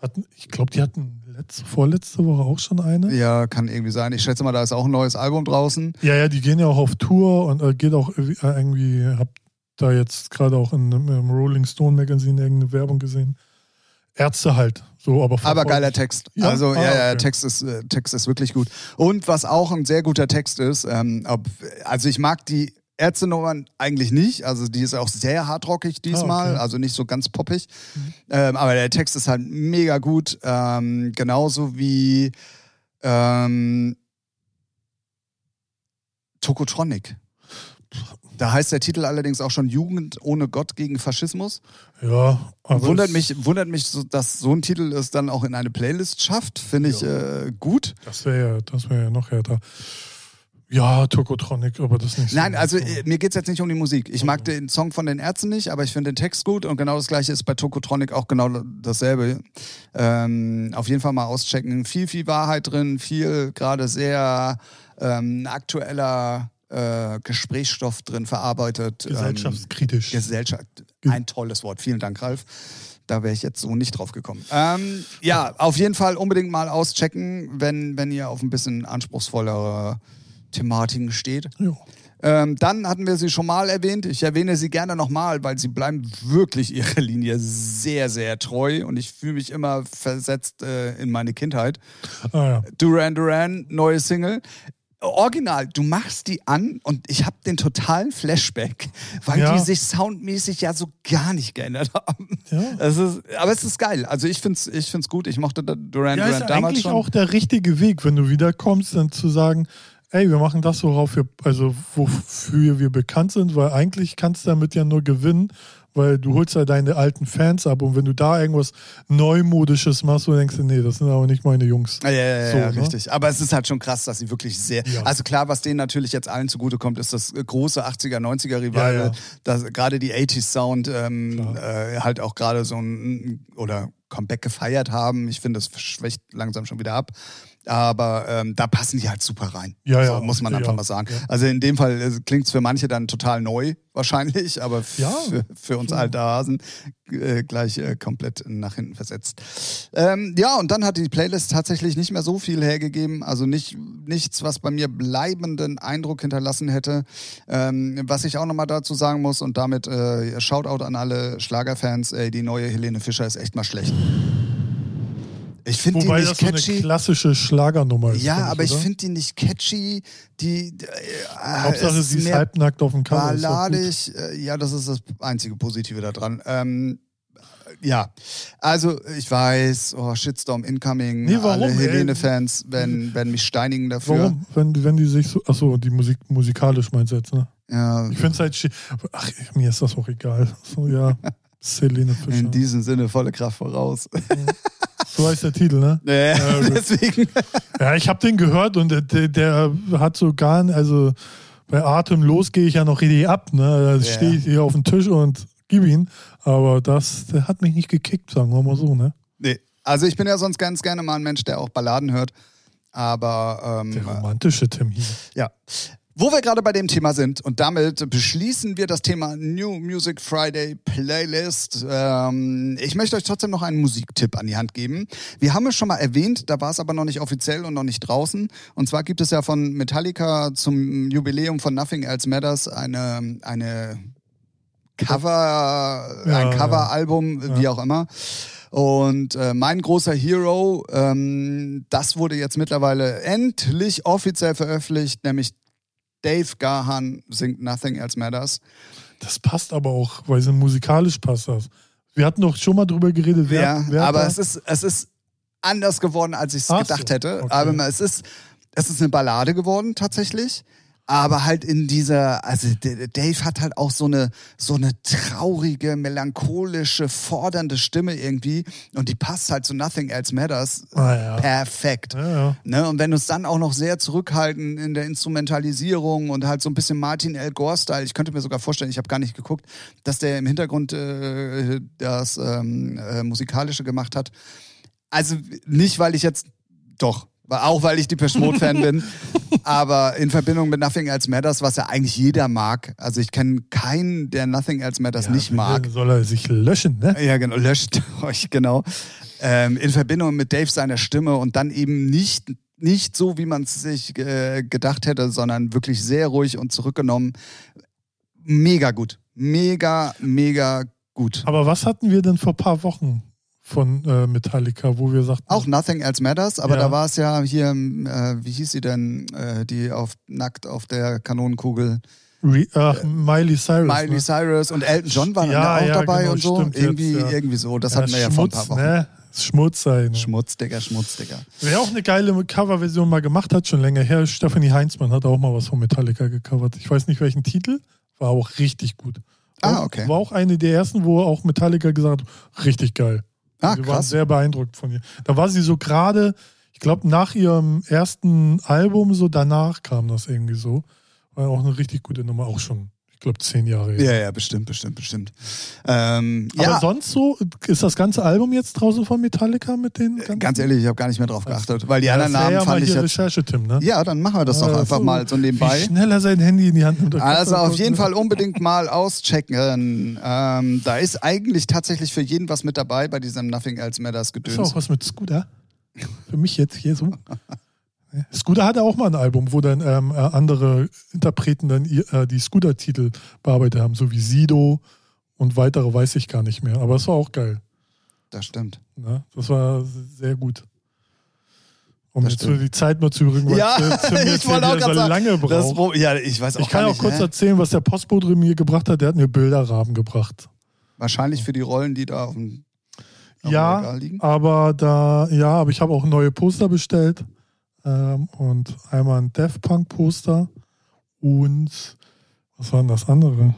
[SPEAKER 1] Hatten, ich glaube, die hatten letzte, vorletzte Woche auch schon eine.
[SPEAKER 2] Ja, kann irgendwie sein. Ich schätze mal, da ist auch ein neues Album draußen.
[SPEAKER 1] Ja, ja, die gehen ja auch auf Tour und äh, geht auch irgendwie- äh, irgendwie, hab da jetzt gerade auch in einem im Rolling Stone Magazine irgendeine Werbung gesehen. Ärzte halt, so, aber
[SPEAKER 2] Aber geiler Text.
[SPEAKER 1] Ja?
[SPEAKER 2] Also
[SPEAKER 1] Ah,
[SPEAKER 2] ja, ja,
[SPEAKER 1] okay.
[SPEAKER 2] Text ist äh, Text ist wirklich gut. Und was auch ein sehr guter Text ist, ähm, ob, also ich mag die Ärztenummern eigentlich nicht. Also die ist auch sehr hardrockig diesmal,
[SPEAKER 1] Ah, okay.
[SPEAKER 2] also nicht so ganz poppig. Ähm, aber der Text ist halt mega gut. Ähm, genauso wie ähm, Tokotronic. Da heißt der Titel allerdings auch schon Jugend ohne Gott gegen Faschismus.
[SPEAKER 1] Ja, aber
[SPEAKER 2] wundert mich, wundert mich, dass so ein Titel es dann auch in eine Playlist schafft. Finde ich äh, gut.
[SPEAKER 1] Das wäre ja, das wäre ja noch härter. Ja, Tokotronic, aber das nicht so.
[SPEAKER 2] Nein, also
[SPEAKER 1] so.
[SPEAKER 2] äh, mir geht's jetzt nicht um die Musik. Ich mag den Song von den Ärzten nicht, aber ich finde den Text gut und genau das gleiche ist bei Tokotronic auch genau dasselbe. Ähm, auf jeden Fall mal auschecken. Viel, viel Wahrheit drin, viel gerade sehr ähm, aktueller äh, Gesprächsstoff drin verarbeitet. Ähm,
[SPEAKER 1] gesellschaftskritisch.
[SPEAKER 2] Gesellschaft. Ein tolles Wort. Vielen Dank, Ralf. Da wäre ich jetzt so nicht drauf gekommen. Ähm, ja, auf jeden Fall unbedingt mal auschecken, wenn, wenn ihr auf ein bisschen anspruchsvollere Thematiken steht. Ähm, dann hatten wir sie schon mal erwähnt. Ich erwähne sie gerne nochmal, weil sie bleiben wirklich ihrer Linie sehr, sehr treu und ich fühle mich immer versetzt äh, in meine Kindheit.
[SPEAKER 1] Ah, ja.
[SPEAKER 2] Duran Duran, neue Single. Original, du machst die an und ich habe den totalen Flashback, weil
[SPEAKER 1] Ja.
[SPEAKER 2] die sich soundmäßig ja so gar nicht geändert haben.
[SPEAKER 1] Ja.
[SPEAKER 2] Es ist, aber es ist geil. Also ich find's, ich find's gut. Ich mochte Duran
[SPEAKER 1] Ja,
[SPEAKER 2] Duran
[SPEAKER 1] ist
[SPEAKER 2] damals
[SPEAKER 1] eigentlich
[SPEAKER 2] schon.
[SPEAKER 1] auch der richtige Weg, wenn du wiederkommst, dann zu sagen, ey, wir machen das, worauf wir, also wofür wir bekannt sind, weil eigentlich kannst du damit ja nur gewinnen, weil du holst ja deine alten Fans ab und wenn du da irgendwas Neumodisches machst, du denkst du, nee, das sind aber nicht meine Jungs.
[SPEAKER 2] Ja, ja, ja,
[SPEAKER 1] So,
[SPEAKER 2] ja
[SPEAKER 1] ne?
[SPEAKER 2] richtig. Aber es ist halt schon krass, dass sie wirklich sehr.
[SPEAKER 1] Ja.
[SPEAKER 2] Also klar, was denen natürlich jetzt allen zugutekommt, ist das große 80er, 90er Revival.
[SPEAKER 1] Ja, ja.
[SPEAKER 2] dass Gerade die 80s Sound ähm, äh, halt auch gerade so ein oder Comeback gefeiert haben. Ich finde, das schwächt langsam schon wieder ab. Aber ähm, da passen die halt super rein.
[SPEAKER 1] Ja,
[SPEAKER 2] so,
[SPEAKER 1] ja.
[SPEAKER 2] muss man
[SPEAKER 1] Ja,
[SPEAKER 2] einfach mal sagen.
[SPEAKER 1] ja.
[SPEAKER 2] Also in dem Fall äh, klingt es für manche dann total neu, wahrscheinlich, aber
[SPEAKER 1] Ja,
[SPEAKER 2] für, für uns alte Hasen äh, gleich äh, komplett nach hinten versetzt. Ähm, ja, und dann hat die Playlist tatsächlich nicht mehr so viel hergegeben, also nicht, nichts, was bei mir bleibenden Eindruck hinterlassen hätte. Ähm, was ich auch nochmal dazu sagen muss und damit äh, Shoutout an alle Schlagerfans, ey, die neue Helene Fischer ist echt mal schlecht. Ich finde die nicht
[SPEAKER 1] das so eine
[SPEAKER 2] catchy.
[SPEAKER 1] klassische Schlagernummer ist.
[SPEAKER 2] Ja, aber ich
[SPEAKER 1] oder?
[SPEAKER 2] finde die nicht catchy. Die äh,
[SPEAKER 1] Hauptsache, sie ist halbnackt auf dem Cover.
[SPEAKER 2] balladig. Äh, Ja, das ist das einzige Positive daran. Ähm, ja, also ich weiß, oh, Shitstorm incoming.
[SPEAKER 1] Nee, warum,
[SPEAKER 2] Alle
[SPEAKER 1] ey?
[SPEAKER 2] Helene-Fans werden, werden mich steinigen dafür.
[SPEAKER 1] Warum? Wenn, wenn die sich so. Achso, die Musik musikalisch meinst du jetzt, ne?
[SPEAKER 2] Ja,
[SPEAKER 1] Ich finde es halt. Ach, mir ist das auch egal. So, ja. Selene Fischer.
[SPEAKER 2] in diesem Sinne volle Kraft voraus.
[SPEAKER 1] So heißt der Titel, ne?
[SPEAKER 2] Ja,
[SPEAKER 1] gut.
[SPEAKER 2] deswegen.
[SPEAKER 1] Ja, ich habe den gehört und der, der, der hat so gar nicht, also bei Atemlos gehe ich ja noch richtig ab, ne? Da
[SPEAKER 2] Ja.
[SPEAKER 1] stehe ich hier auf dem Tisch und gib ihn. Aber das, der hat mich nicht gekickt, sagen wir mal so, ne?
[SPEAKER 2] Nee. Also ich bin ja sonst ganz gerne mal ein Mensch, der auch Balladen hört. Aber ähm,
[SPEAKER 1] Der romantische Tim hier.
[SPEAKER 2] Ja. Wo wir gerade bei dem Thema sind und damit beschließen wir das Thema New Music Friday Playlist. Ähm, ich möchte euch trotzdem noch einen Musiktipp an die Hand geben. Wir haben es schon mal erwähnt, da war es aber noch nicht offiziell und noch nicht draußen. Und zwar gibt es ja von Metallica zum Jubiläum von Nothing Else Matters eine, eine Cover,
[SPEAKER 1] Ja,
[SPEAKER 2] ein
[SPEAKER 1] ja.
[SPEAKER 2] Coveralbum, wie auch immer. Und äh, mein großer Hero, ähm, das wurde jetzt mittlerweile endlich offiziell veröffentlicht, nämlich Dave Gahan singt Nothing Else Matters.
[SPEAKER 1] Das passt aber auch, weil es musikalisch passt das. Wir hatten doch schon mal drüber geredet, wer,
[SPEAKER 2] ja,
[SPEAKER 1] wer
[SPEAKER 2] aber es ist, es ist anders geworden, als ich es
[SPEAKER 1] Ach
[SPEAKER 2] gedacht
[SPEAKER 1] so,
[SPEAKER 2] hätte.
[SPEAKER 1] okay.
[SPEAKER 2] Aber es ist, es ist eine Ballade geworden tatsächlich. Aber halt in dieser, also Dave hat halt auch so eine, so eine traurige, melancholische, fordernde Stimme irgendwie und die passt halt zu Nothing Else Matters
[SPEAKER 1] Ah, ja.
[SPEAKER 2] perfekt.
[SPEAKER 1] Ja, ja.
[SPEAKER 2] Ne? Und wenn du es dann auch noch sehr zurückhalten in der Instrumentalisierung und halt so ein bisschen Martin L. Gore-Style, ich könnte mir sogar vorstellen, ich habe gar nicht geguckt, dass der im Hintergrund äh, das ähm, äh, Musikalische gemacht hat. Also nicht, weil ich jetzt, doch, auch weil ich die Mode-Fan bin, aber in Verbindung mit Nothing Else Matters, was ja eigentlich jeder mag. Also ich kenne keinen, der Nothing Else Matters
[SPEAKER 1] Ja,
[SPEAKER 2] nicht mag.
[SPEAKER 1] Soll er sich löschen, ne?
[SPEAKER 2] Ja, genau, löscht euch, genau. Ähm, in Verbindung mit Dave seiner Stimme und dann eben nicht, nicht so, wie man es sich äh, gedacht hätte, sondern wirklich sehr ruhig und zurückgenommen. Mega gut. Mega, mega gut.
[SPEAKER 1] Aber was hatten wir denn vor ein paar Wochen von äh, Metallica, wo wir sagten,
[SPEAKER 2] Auch Nothing Else Matters, aber
[SPEAKER 1] Ja.
[SPEAKER 2] da war es ja hier, äh, wie hieß sie denn, äh, die auf nackt auf der Kanonenkugel.
[SPEAKER 1] Re ach, Miley Cyrus.
[SPEAKER 2] Miley
[SPEAKER 1] ne?
[SPEAKER 2] Cyrus und Elton John waren
[SPEAKER 1] Ja,
[SPEAKER 2] da auch
[SPEAKER 1] ja,
[SPEAKER 2] dabei
[SPEAKER 1] genau,
[SPEAKER 2] und so.
[SPEAKER 1] stimmt jetzt,
[SPEAKER 2] irgendwie, irgendwie so. Das hatten wir ja vor ein paar Wochen.
[SPEAKER 1] ne? Schmutz sein. Ne?
[SPEAKER 2] Schmutz, Digga, Schmutz, Digga.
[SPEAKER 1] Wer auch eine geile Coverversion mal gemacht hat, schon länger her, Stephanie Heinzmann hat auch mal was von Metallica gecovert. Ich weiß nicht welchen Titel, war auch richtig gut.
[SPEAKER 2] Ah, okay.
[SPEAKER 1] War auch eine der ersten, wo auch Metallica gesagt hat, richtig geil.
[SPEAKER 2] Ah,
[SPEAKER 1] Wir waren
[SPEAKER 2] krass.
[SPEAKER 1] sehr beeindruckt von ihr. Da war sie so gerade, ich glaube, nach ihrem ersten Album, so danach kam das irgendwie so. War auch eine richtig gute Nummer, auch schon, ich glaube, zehn Jahre her.
[SPEAKER 2] Ja, ja, bestimmt, bestimmt, bestimmt. Ähm,
[SPEAKER 1] Aber
[SPEAKER 2] ja,
[SPEAKER 1] sonst so, ist das ganze Album jetzt draußen von Metallica mit den ganzen
[SPEAKER 2] ganz ehrlich, ich habe gar nicht mehr drauf geachtet, weil die
[SPEAKER 1] ja,
[SPEAKER 2] anderen Namen
[SPEAKER 1] ja
[SPEAKER 2] fand ich jetzt.
[SPEAKER 1] Recherche, Tim, ne?
[SPEAKER 2] Ja, dann machen wir das doch
[SPEAKER 1] Ja,
[SPEAKER 2] einfach
[SPEAKER 1] so,
[SPEAKER 2] mal so
[SPEAKER 1] Wie
[SPEAKER 2] nebenbei.
[SPEAKER 1] schnell er sein Handy in die Hand nimmt.
[SPEAKER 2] Also auf jeden Fall unbedingt mal auschecken. Ähm, da ist eigentlich tatsächlich für jeden was mit dabei bei diesem Nothing Else Matters
[SPEAKER 1] Ist auch
[SPEAKER 2] Gedöns.
[SPEAKER 1] was mit Scooter? Für mich jetzt hier so. Ja. Scooter hatte auch mal ein Album, wo dann ähm, äh, andere Interpreten dann äh, die Scooter-Titel bearbeitet haben, so wie Sido und weitere weiß ich gar nicht mehr. Aber es war auch geil.
[SPEAKER 2] Das stimmt.
[SPEAKER 1] Ne? Das war sehr gut. Um
[SPEAKER 2] Das
[SPEAKER 1] jetzt
[SPEAKER 2] stimmt.
[SPEAKER 1] die Zeit mal zu übrigens, weil
[SPEAKER 2] Ja, ich wollte auch
[SPEAKER 1] so lange braucht.
[SPEAKER 2] Ja, ich weiß auch
[SPEAKER 1] Ich kann auch
[SPEAKER 2] nicht.
[SPEAKER 1] kurz
[SPEAKER 2] hä?
[SPEAKER 1] erzählen, was der Postbote mir gebracht hat. Der hat mir Bilderrahmen gebracht.
[SPEAKER 2] Wahrscheinlich für die Rollen, die da auf dem, auf dem
[SPEAKER 1] Ja,
[SPEAKER 2] Regal liegen.
[SPEAKER 1] aber da, ja, aber ich habe auch neue Poster bestellt. Ähm, und einmal ein Death Punk Poster und was war denn das andere?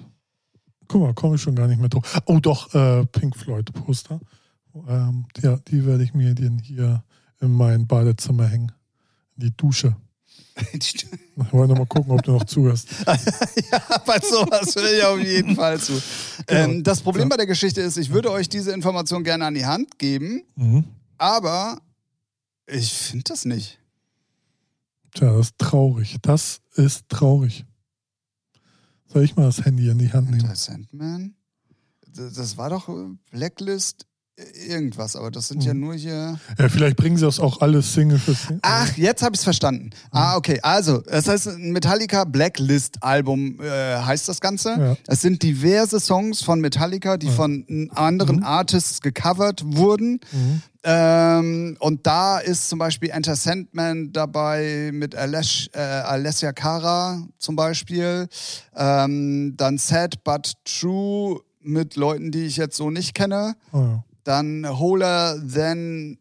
[SPEAKER 1] Guck mal, komme ich schon gar nicht mehr drauf. Oh, doch, äh, Pink Floyd Poster. Ähm, ja, die werde ich mir dann hier in mein Badezimmer hängen. In die Dusche. Ich wollte mal gucken, ob du noch zuhörst.
[SPEAKER 2] ja, bei sowas höre ich auf jeden Fall zu.
[SPEAKER 1] Genau.
[SPEAKER 2] Ähm, das Problem bei der Geschichte ist, ich würde euch diese Information gerne an die Hand geben,
[SPEAKER 1] Mhm.
[SPEAKER 2] aber ich finde das nicht.
[SPEAKER 1] Tja, das ist traurig. Das ist traurig. Soll ich mal das Handy in die Hand nehmen?
[SPEAKER 2] Der Sandman? Das war doch äh, Blacklist äh, irgendwas, aber das sind ja
[SPEAKER 1] Mhm.
[SPEAKER 2] nur hier.
[SPEAKER 1] Ja, vielleicht bringen sie das auch alles Single für Single.
[SPEAKER 2] Ach, jetzt habe ich es verstanden. Ah, okay. Also, das heißt, ein Metallica Blacklist Album äh, heißt das Ganze.
[SPEAKER 1] Ja.
[SPEAKER 2] Es sind diverse Songs von Metallica, die
[SPEAKER 1] Ja.
[SPEAKER 2] von anderen
[SPEAKER 1] Mhm.
[SPEAKER 2] Artists gecovert wurden.
[SPEAKER 1] Mhm.
[SPEAKER 2] Ähm, und da ist zum Beispiel Enter Sandman dabei mit Alesh, äh, Alessia Cara zum Beispiel. Ähm, dann Sad But True mit Leuten, die ich jetzt so nicht kenne.
[SPEAKER 1] Oh, ja.
[SPEAKER 2] Dann Holer Than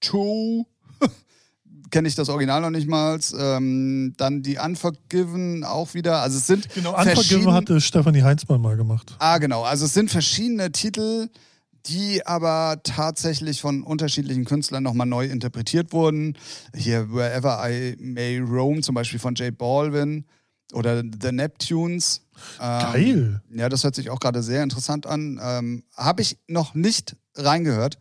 [SPEAKER 2] Two. Kenne ich das Original noch nicht mal. Ähm, dann die Unforgiven auch wieder. Also es sind
[SPEAKER 1] Genau, Unforgiven hatte Stefanie Heinzmann mal gemacht.
[SPEAKER 2] Ah, genau. Also es sind verschiedene Titel, die aber tatsächlich von unterschiedlichen Künstlern nochmal neu interpretiert wurden. Hier Wherever I May Roam, zum Beispiel von Jay Baldwin oder The Neptunes. Ähm,
[SPEAKER 1] Geil.
[SPEAKER 2] Ja, das hört sich auch gerade sehr interessant an. Ähm, Habe ich noch nicht reingehört.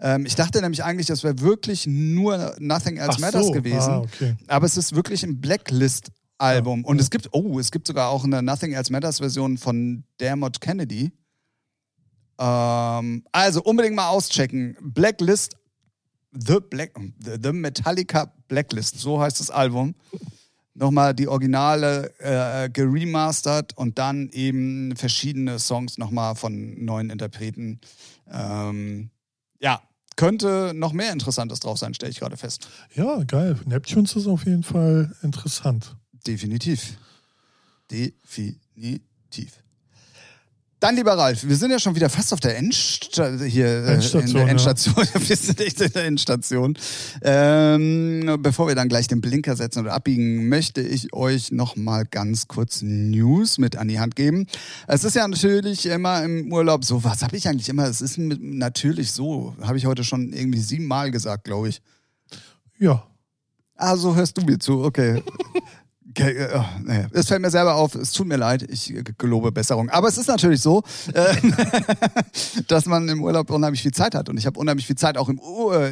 [SPEAKER 2] Ähm, ich dachte nämlich eigentlich, das wäre wirklich nur Nothing Else
[SPEAKER 1] Ach
[SPEAKER 2] Matters
[SPEAKER 1] so.
[SPEAKER 2] gewesen.
[SPEAKER 1] Ah, okay.
[SPEAKER 2] Aber es ist wirklich ein Blacklist-Album.
[SPEAKER 1] Ja.
[SPEAKER 2] Und es gibt, oh, es gibt sogar auch eine Nothing Else Matters-Version von Dermot Kennedy. Ähm, also unbedingt mal auschecken. Blacklist, The, Black, the, Metallica Blacklist, so heißt das Album. Nochmal die Originale äh, geremastert und dann eben verschiedene Songs nochmal von neuen Interpreten. Ähm, ja, könnte noch mehr Interessantes drauf sein, stelle ich gerade fest.
[SPEAKER 1] Ja, geil. Neptunes ist auf jeden Fall interessant.
[SPEAKER 2] Definitiv. Definitiv. Dann, lieber Ralf, wir sind ja schon wieder fast auf der Endsta hier, äh,
[SPEAKER 1] Endstation,
[SPEAKER 2] der
[SPEAKER 1] ja.
[SPEAKER 2] Endstation. wir sind echt in der Endstation. Ähm, bevor wir dann gleich den Blinker setzen oder abbiegen, möchte ich euch noch mal ganz kurz News mit an die Hand geben. Es ist ja natürlich immer im Urlaub so, was habe ich eigentlich immer? Es ist natürlich so, habe ich heute schon irgendwie siebenmal gesagt, glaube ich.
[SPEAKER 1] Ja.
[SPEAKER 2] Ah, so hörst du mir zu, okay. Äh, oh. Es fällt mir selber auf, es tut mir leid, ich äh, gelobe Besserung. Aber es ist natürlich so, äh, dass man im Urlaub unheimlich viel Zeit hat. Und ich habe unheimlich viel Zeit auch im,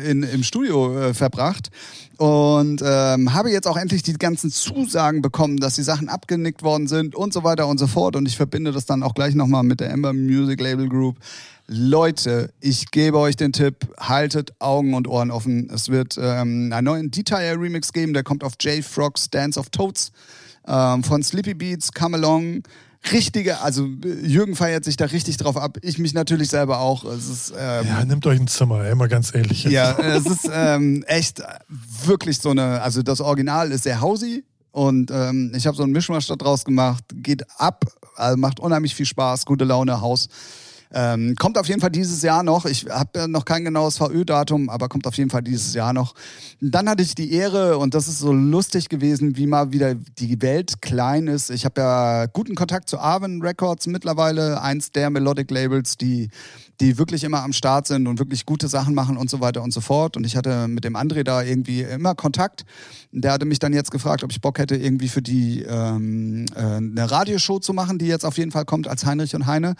[SPEAKER 2] in, im Studio verbracht. Und ähm, habe jetzt auch endlich die ganzen Zusagen bekommen, dass die Sachen abgenickt worden sind und so weiter und so fort. Und ich verbinde das dann auch gleich nochmal mit der Ember Music Label Group. Leute, ich gebe euch den Tipp, haltet Augen und Ohren offen. Es wird ähm, einen neuen Detail-Remix geben, der kommt auf J. Frogs Dance of Toads ähm, von Sleepy Beats, Come Along. Richtige, also Jürgen feiert sich da richtig drauf ab. Ich mich natürlich selber auch. Es ist ähm,
[SPEAKER 1] Ja, nehmt euch ein Zimmer, ey, mal ganz ehrlich. jetzt.
[SPEAKER 2] ja, es ist ähm, echt wirklich so eine, also das Original ist sehr hausy und ähm, ich habe so einen Mischmasch da draus gemacht, geht ab, also macht unheimlich viel Spaß, gute Laune, Haus. Ähm, kommt auf jeden Fall dieses Jahr noch. Ich habe noch kein genaues VÖ-Datum, aber kommt auf jeden Fall dieses Jahr noch. Dann hatte ich die Ehre, und das ist so lustig gewesen, wie mal wieder die Welt klein ist. Ich habe ja guten Kontakt zu Arwen Records mittlerweile, eins der Melodic Labels, die, die wirklich immer am Start sind und wirklich gute Sachen machen und so weiter und so fort. Und ich hatte mit dem André da irgendwie immer Kontakt. Der hatte mich dann jetzt gefragt, ob ich Bock hätte, irgendwie für die ähm, äh, eine Radioshow zu machen, die jetzt auf jeden Fall kommt als Heinrich und Heine.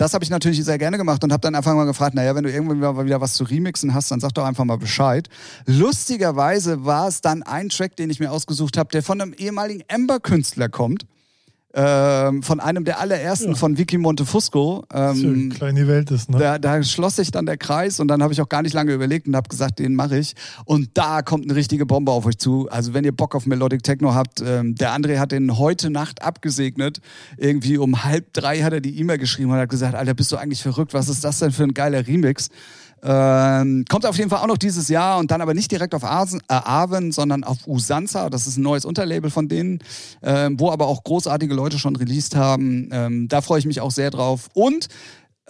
[SPEAKER 2] Das habe ich natürlich sehr gerne gemacht und habe dann einfach mal gefragt, naja, wenn du irgendwann mal wieder was zu remixen hast, dann sag doch einfach mal Bescheid. Lustigerweise war es dann ein Track, den ich mir ausgesucht habe, der von einem ehemaligen Ember-Künstler kommt. Ähm, von einem der allerersten
[SPEAKER 1] Ja.
[SPEAKER 2] von Vicky Montefusco. Ähm,
[SPEAKER 1] klein die Welt ist, ne?
[SPEAKER 2] da, da schloss sich dann der Kreis und dann habe ich auch gar nicht lange überlegt und habe gesagt, den mache ich. Und da kommt eine richtige Bombe auf euch zu. Also wenn ihr Bock auf Melodic Techno habt, ähm, der André hat den heute Nacht abgesegnet. Irgendwie um halb drei hat er die E-Mail geschrieben und hat gesagt, Alter, bist du eigentlich verrückt? Was ist das denn für ein geiler Remix? Ähm, kommt auf jeden Fall auch noch dieses Jahr und dann aber nicht direkt auf Asen, äh, Aven, sondern auf Usanza. Das ist ein neues Unterlabel von denen, ähm, wo aber auch großartige Leute schon released haben. Ähm, da freue ich mich auch sehr drauf. Und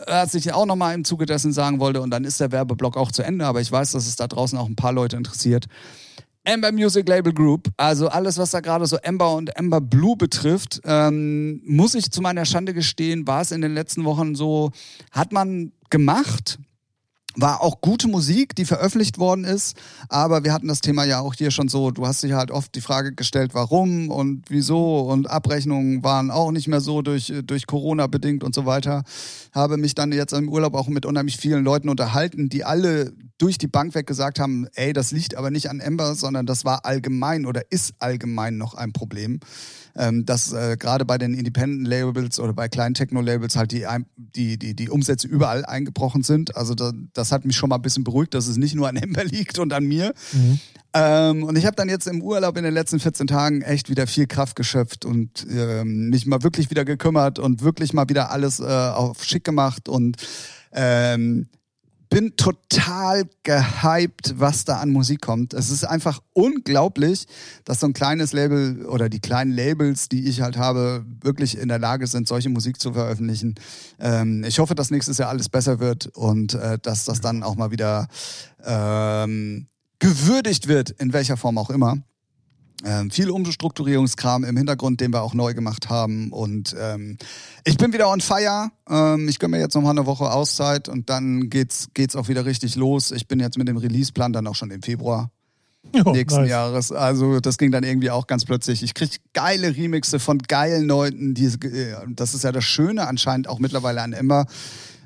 [SPEAKER 2] was ich auch nochmal im Zuge dessen sagen wollte, und dann ist der Werbeblock auch zu Ende, aber ich weiß, dass es da draußen auch ein paar Leute interessiert. Amber Music Label Group, also alles, was da gerade so Amber und Amber Blue betrifft, ähm, muss ich zu meiner Schande gestehen, war es in den letzten Wochen so, hat man gemacht, war auch gute Musik, die veröffentlicht worden ist, aber wir hatten das Thema ja auch hier schon so, du hast dich halt oft die Frage gestellt, warum und wieso und Abrechnungen waren auch nicht mehr so durch, durch Corona bedingt und so weiter. Habe mich dann jetzt im Urlaub auch mit unheimlich vielen Leuten unterhalten, die alle durch die Bank weg gesagt haben, ey, das liegt aber nicht an Ember, sondern das war allgemein oder ist allgemein noch ein Problem ähm, dass äh, gerade bei den Independent Labels oder bei kleinen Techno-Labels halt die, die, die, die Umsätze überall eingebrochen sind. Also da, das hat mich schon mal ein bisschen beruhigt, dass es nicht nur an Ember liegt und an mir. Ähm, und ich habe dann jetzt im Urlaub in den letzten 14 Tagen echt wieder viel Kraft geschöpft und ähm, mich mal wirklich wieder gekümmert und wirklich mal wieder alles äh, auf schick gemacht und ähm, bin total gehypt, was da an Musik kommt. Es ist einfach unglaublich, dass so ein kleines Label oder die kleinen Labels, die ich halt habe, wirklich in der Lage sind, solche Musik zu veröffentlichen. Ähm, ich hoffe, dass nächstes Jahr alles besser wird und äh, dass das dann auch mal wieder ähm, gewürdigt wird, in welcher Form auch immer. Ähm, viel Umstrukturierungskram im Hintergrund, den wir auch neu gemacht haben. Und ähm, ich bin wieder on fire. Ähm, ich gönne mir jetzt noch mal eine Woche Auszeit und dann geht's, geht's auch wieder richtig los. Ich bin jetzt mit dem Releaseplan dann auch schon im Februar
[SPEAKER 1] Ja,
[SPEAKER 2] nächsten
[SPEAKER 1] nice.
[SPEAKER 2] Jahres. Also das ging dann irgendwie auch ganz plötzlich. Ich krieg geile Remixe von geilen Leuten. Die, äh, das ist ja das Schöne anscheinend auch mittlerweile an Emma.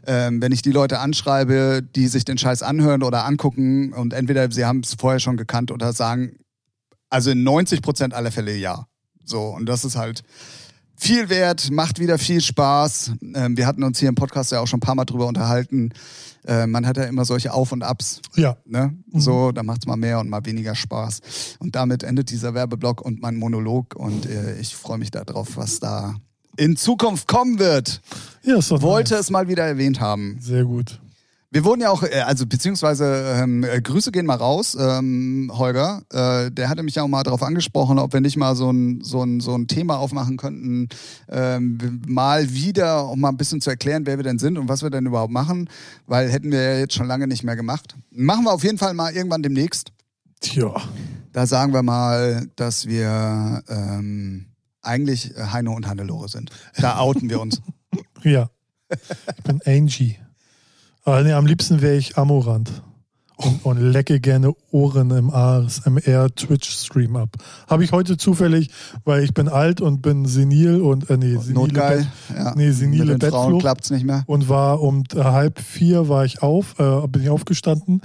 [SPEAKER 2] Ähm, wenn ich die Leute anschreibe, die sich den Scheiß anhören oder angucken und entweder sie haben es vorher schon gekannt oder sagen, also in 90 Prozent aller Fälle ja. So, und das ist halt viel wert, macht wieder viel Spaß. Ähm, wir hatten uns hier im Podcast ja auch schon ein paar Mal drüber unterhalten. Äh, man hat ja immer solche Auf und Abs.
[SPEAKER 1] Ja,
[SPEAKER 2] Ne? So, da macht's mal mehr und mal weniger Spaß. Und damit endet dieser Werbeblock und mein Monolog. Und äh, ich freue mich darauf, was da in Zukunft kommen wird.
[SPEAKER 1] ja ist doch
[SPEAKER 2] Wollte
[SPEAKER 1] nice.
[SPEAKER 2] es mal wieder erwähnt haben.
[SPEAKER 1] Sehr gut.
[SPEAKER 2] Wir wurden ja auch, äh, also beziehungsweise ähm, äh, Grüße gehen mal raus, ähm, Holger. Äh, der hatte mich ja auch mal darauf angesprochen, ob wir nicht mal so ein, so ein, so ein Thema aufmachen könnten, ähm, mal wieder, um mal ein bisschen zu erklären, wer wir denn sind und was wir denn überhaupt machen, weil hätten wir ja jetzt schon lange nicht mehr gemacht. Machen wir auf jeden Fall mal irgendwann demnächst.
[SPEAKER 1] Tja.
[SPEAKER 2] Da sagen wir mal, dass wir ähm, eigentlich Heino und Hannelore sind. Da outen wir uns.
[SPEAKER 1] Ja. Ich bin Angie. Aber nee, am liebsten wäre ich Amorant. Und, und lecke gerne Ohren im ASMR Twitch-Stream ab. Habe ich heute zufällig, weil ich bin alt und bin senil und äh, nee, senile,
[SPEAKER 2] Notgeil.
[SPEAKER 1] Bett,
[SPEAKER 2] Ja.
[SPEAKER 1] nee, senile
[SPEAKER 2] Mit den Frauen klappt's nicht mehr.
[SPEAKER 1] und war um halb vier war ich auf, äh, bin ich aufgestanden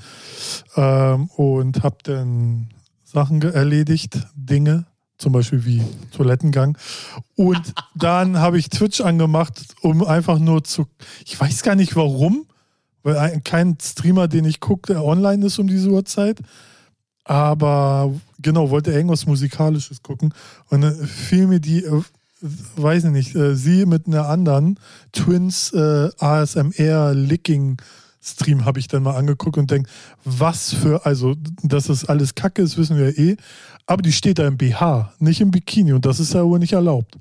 [SPEAKER 1] ähm, und habe dann Sachen erledigt, Dinge, zum Beispiel wie Toilettengang. Und dann habe ich Twitch angemacht, um einfach nur zu, ich weiß gar nicht warum, weil ein, kein Streamer, den ich gucke, der online ist um diese Uhrzeit. Aber genau, wollte irgendwas Musikalisches gucken. Und dann fiel mir die, äh, weiß ich nicht, äh, sie mit einer anderen Twins äh, ASMR Licking Stream habe ich dann mal angeguckt und denke, was für, also, dass das alles Kacke ist, wissen wir eh. Aber die steht da im BH, nicht im Bikini und das ist ja wohl nicht erlaubt.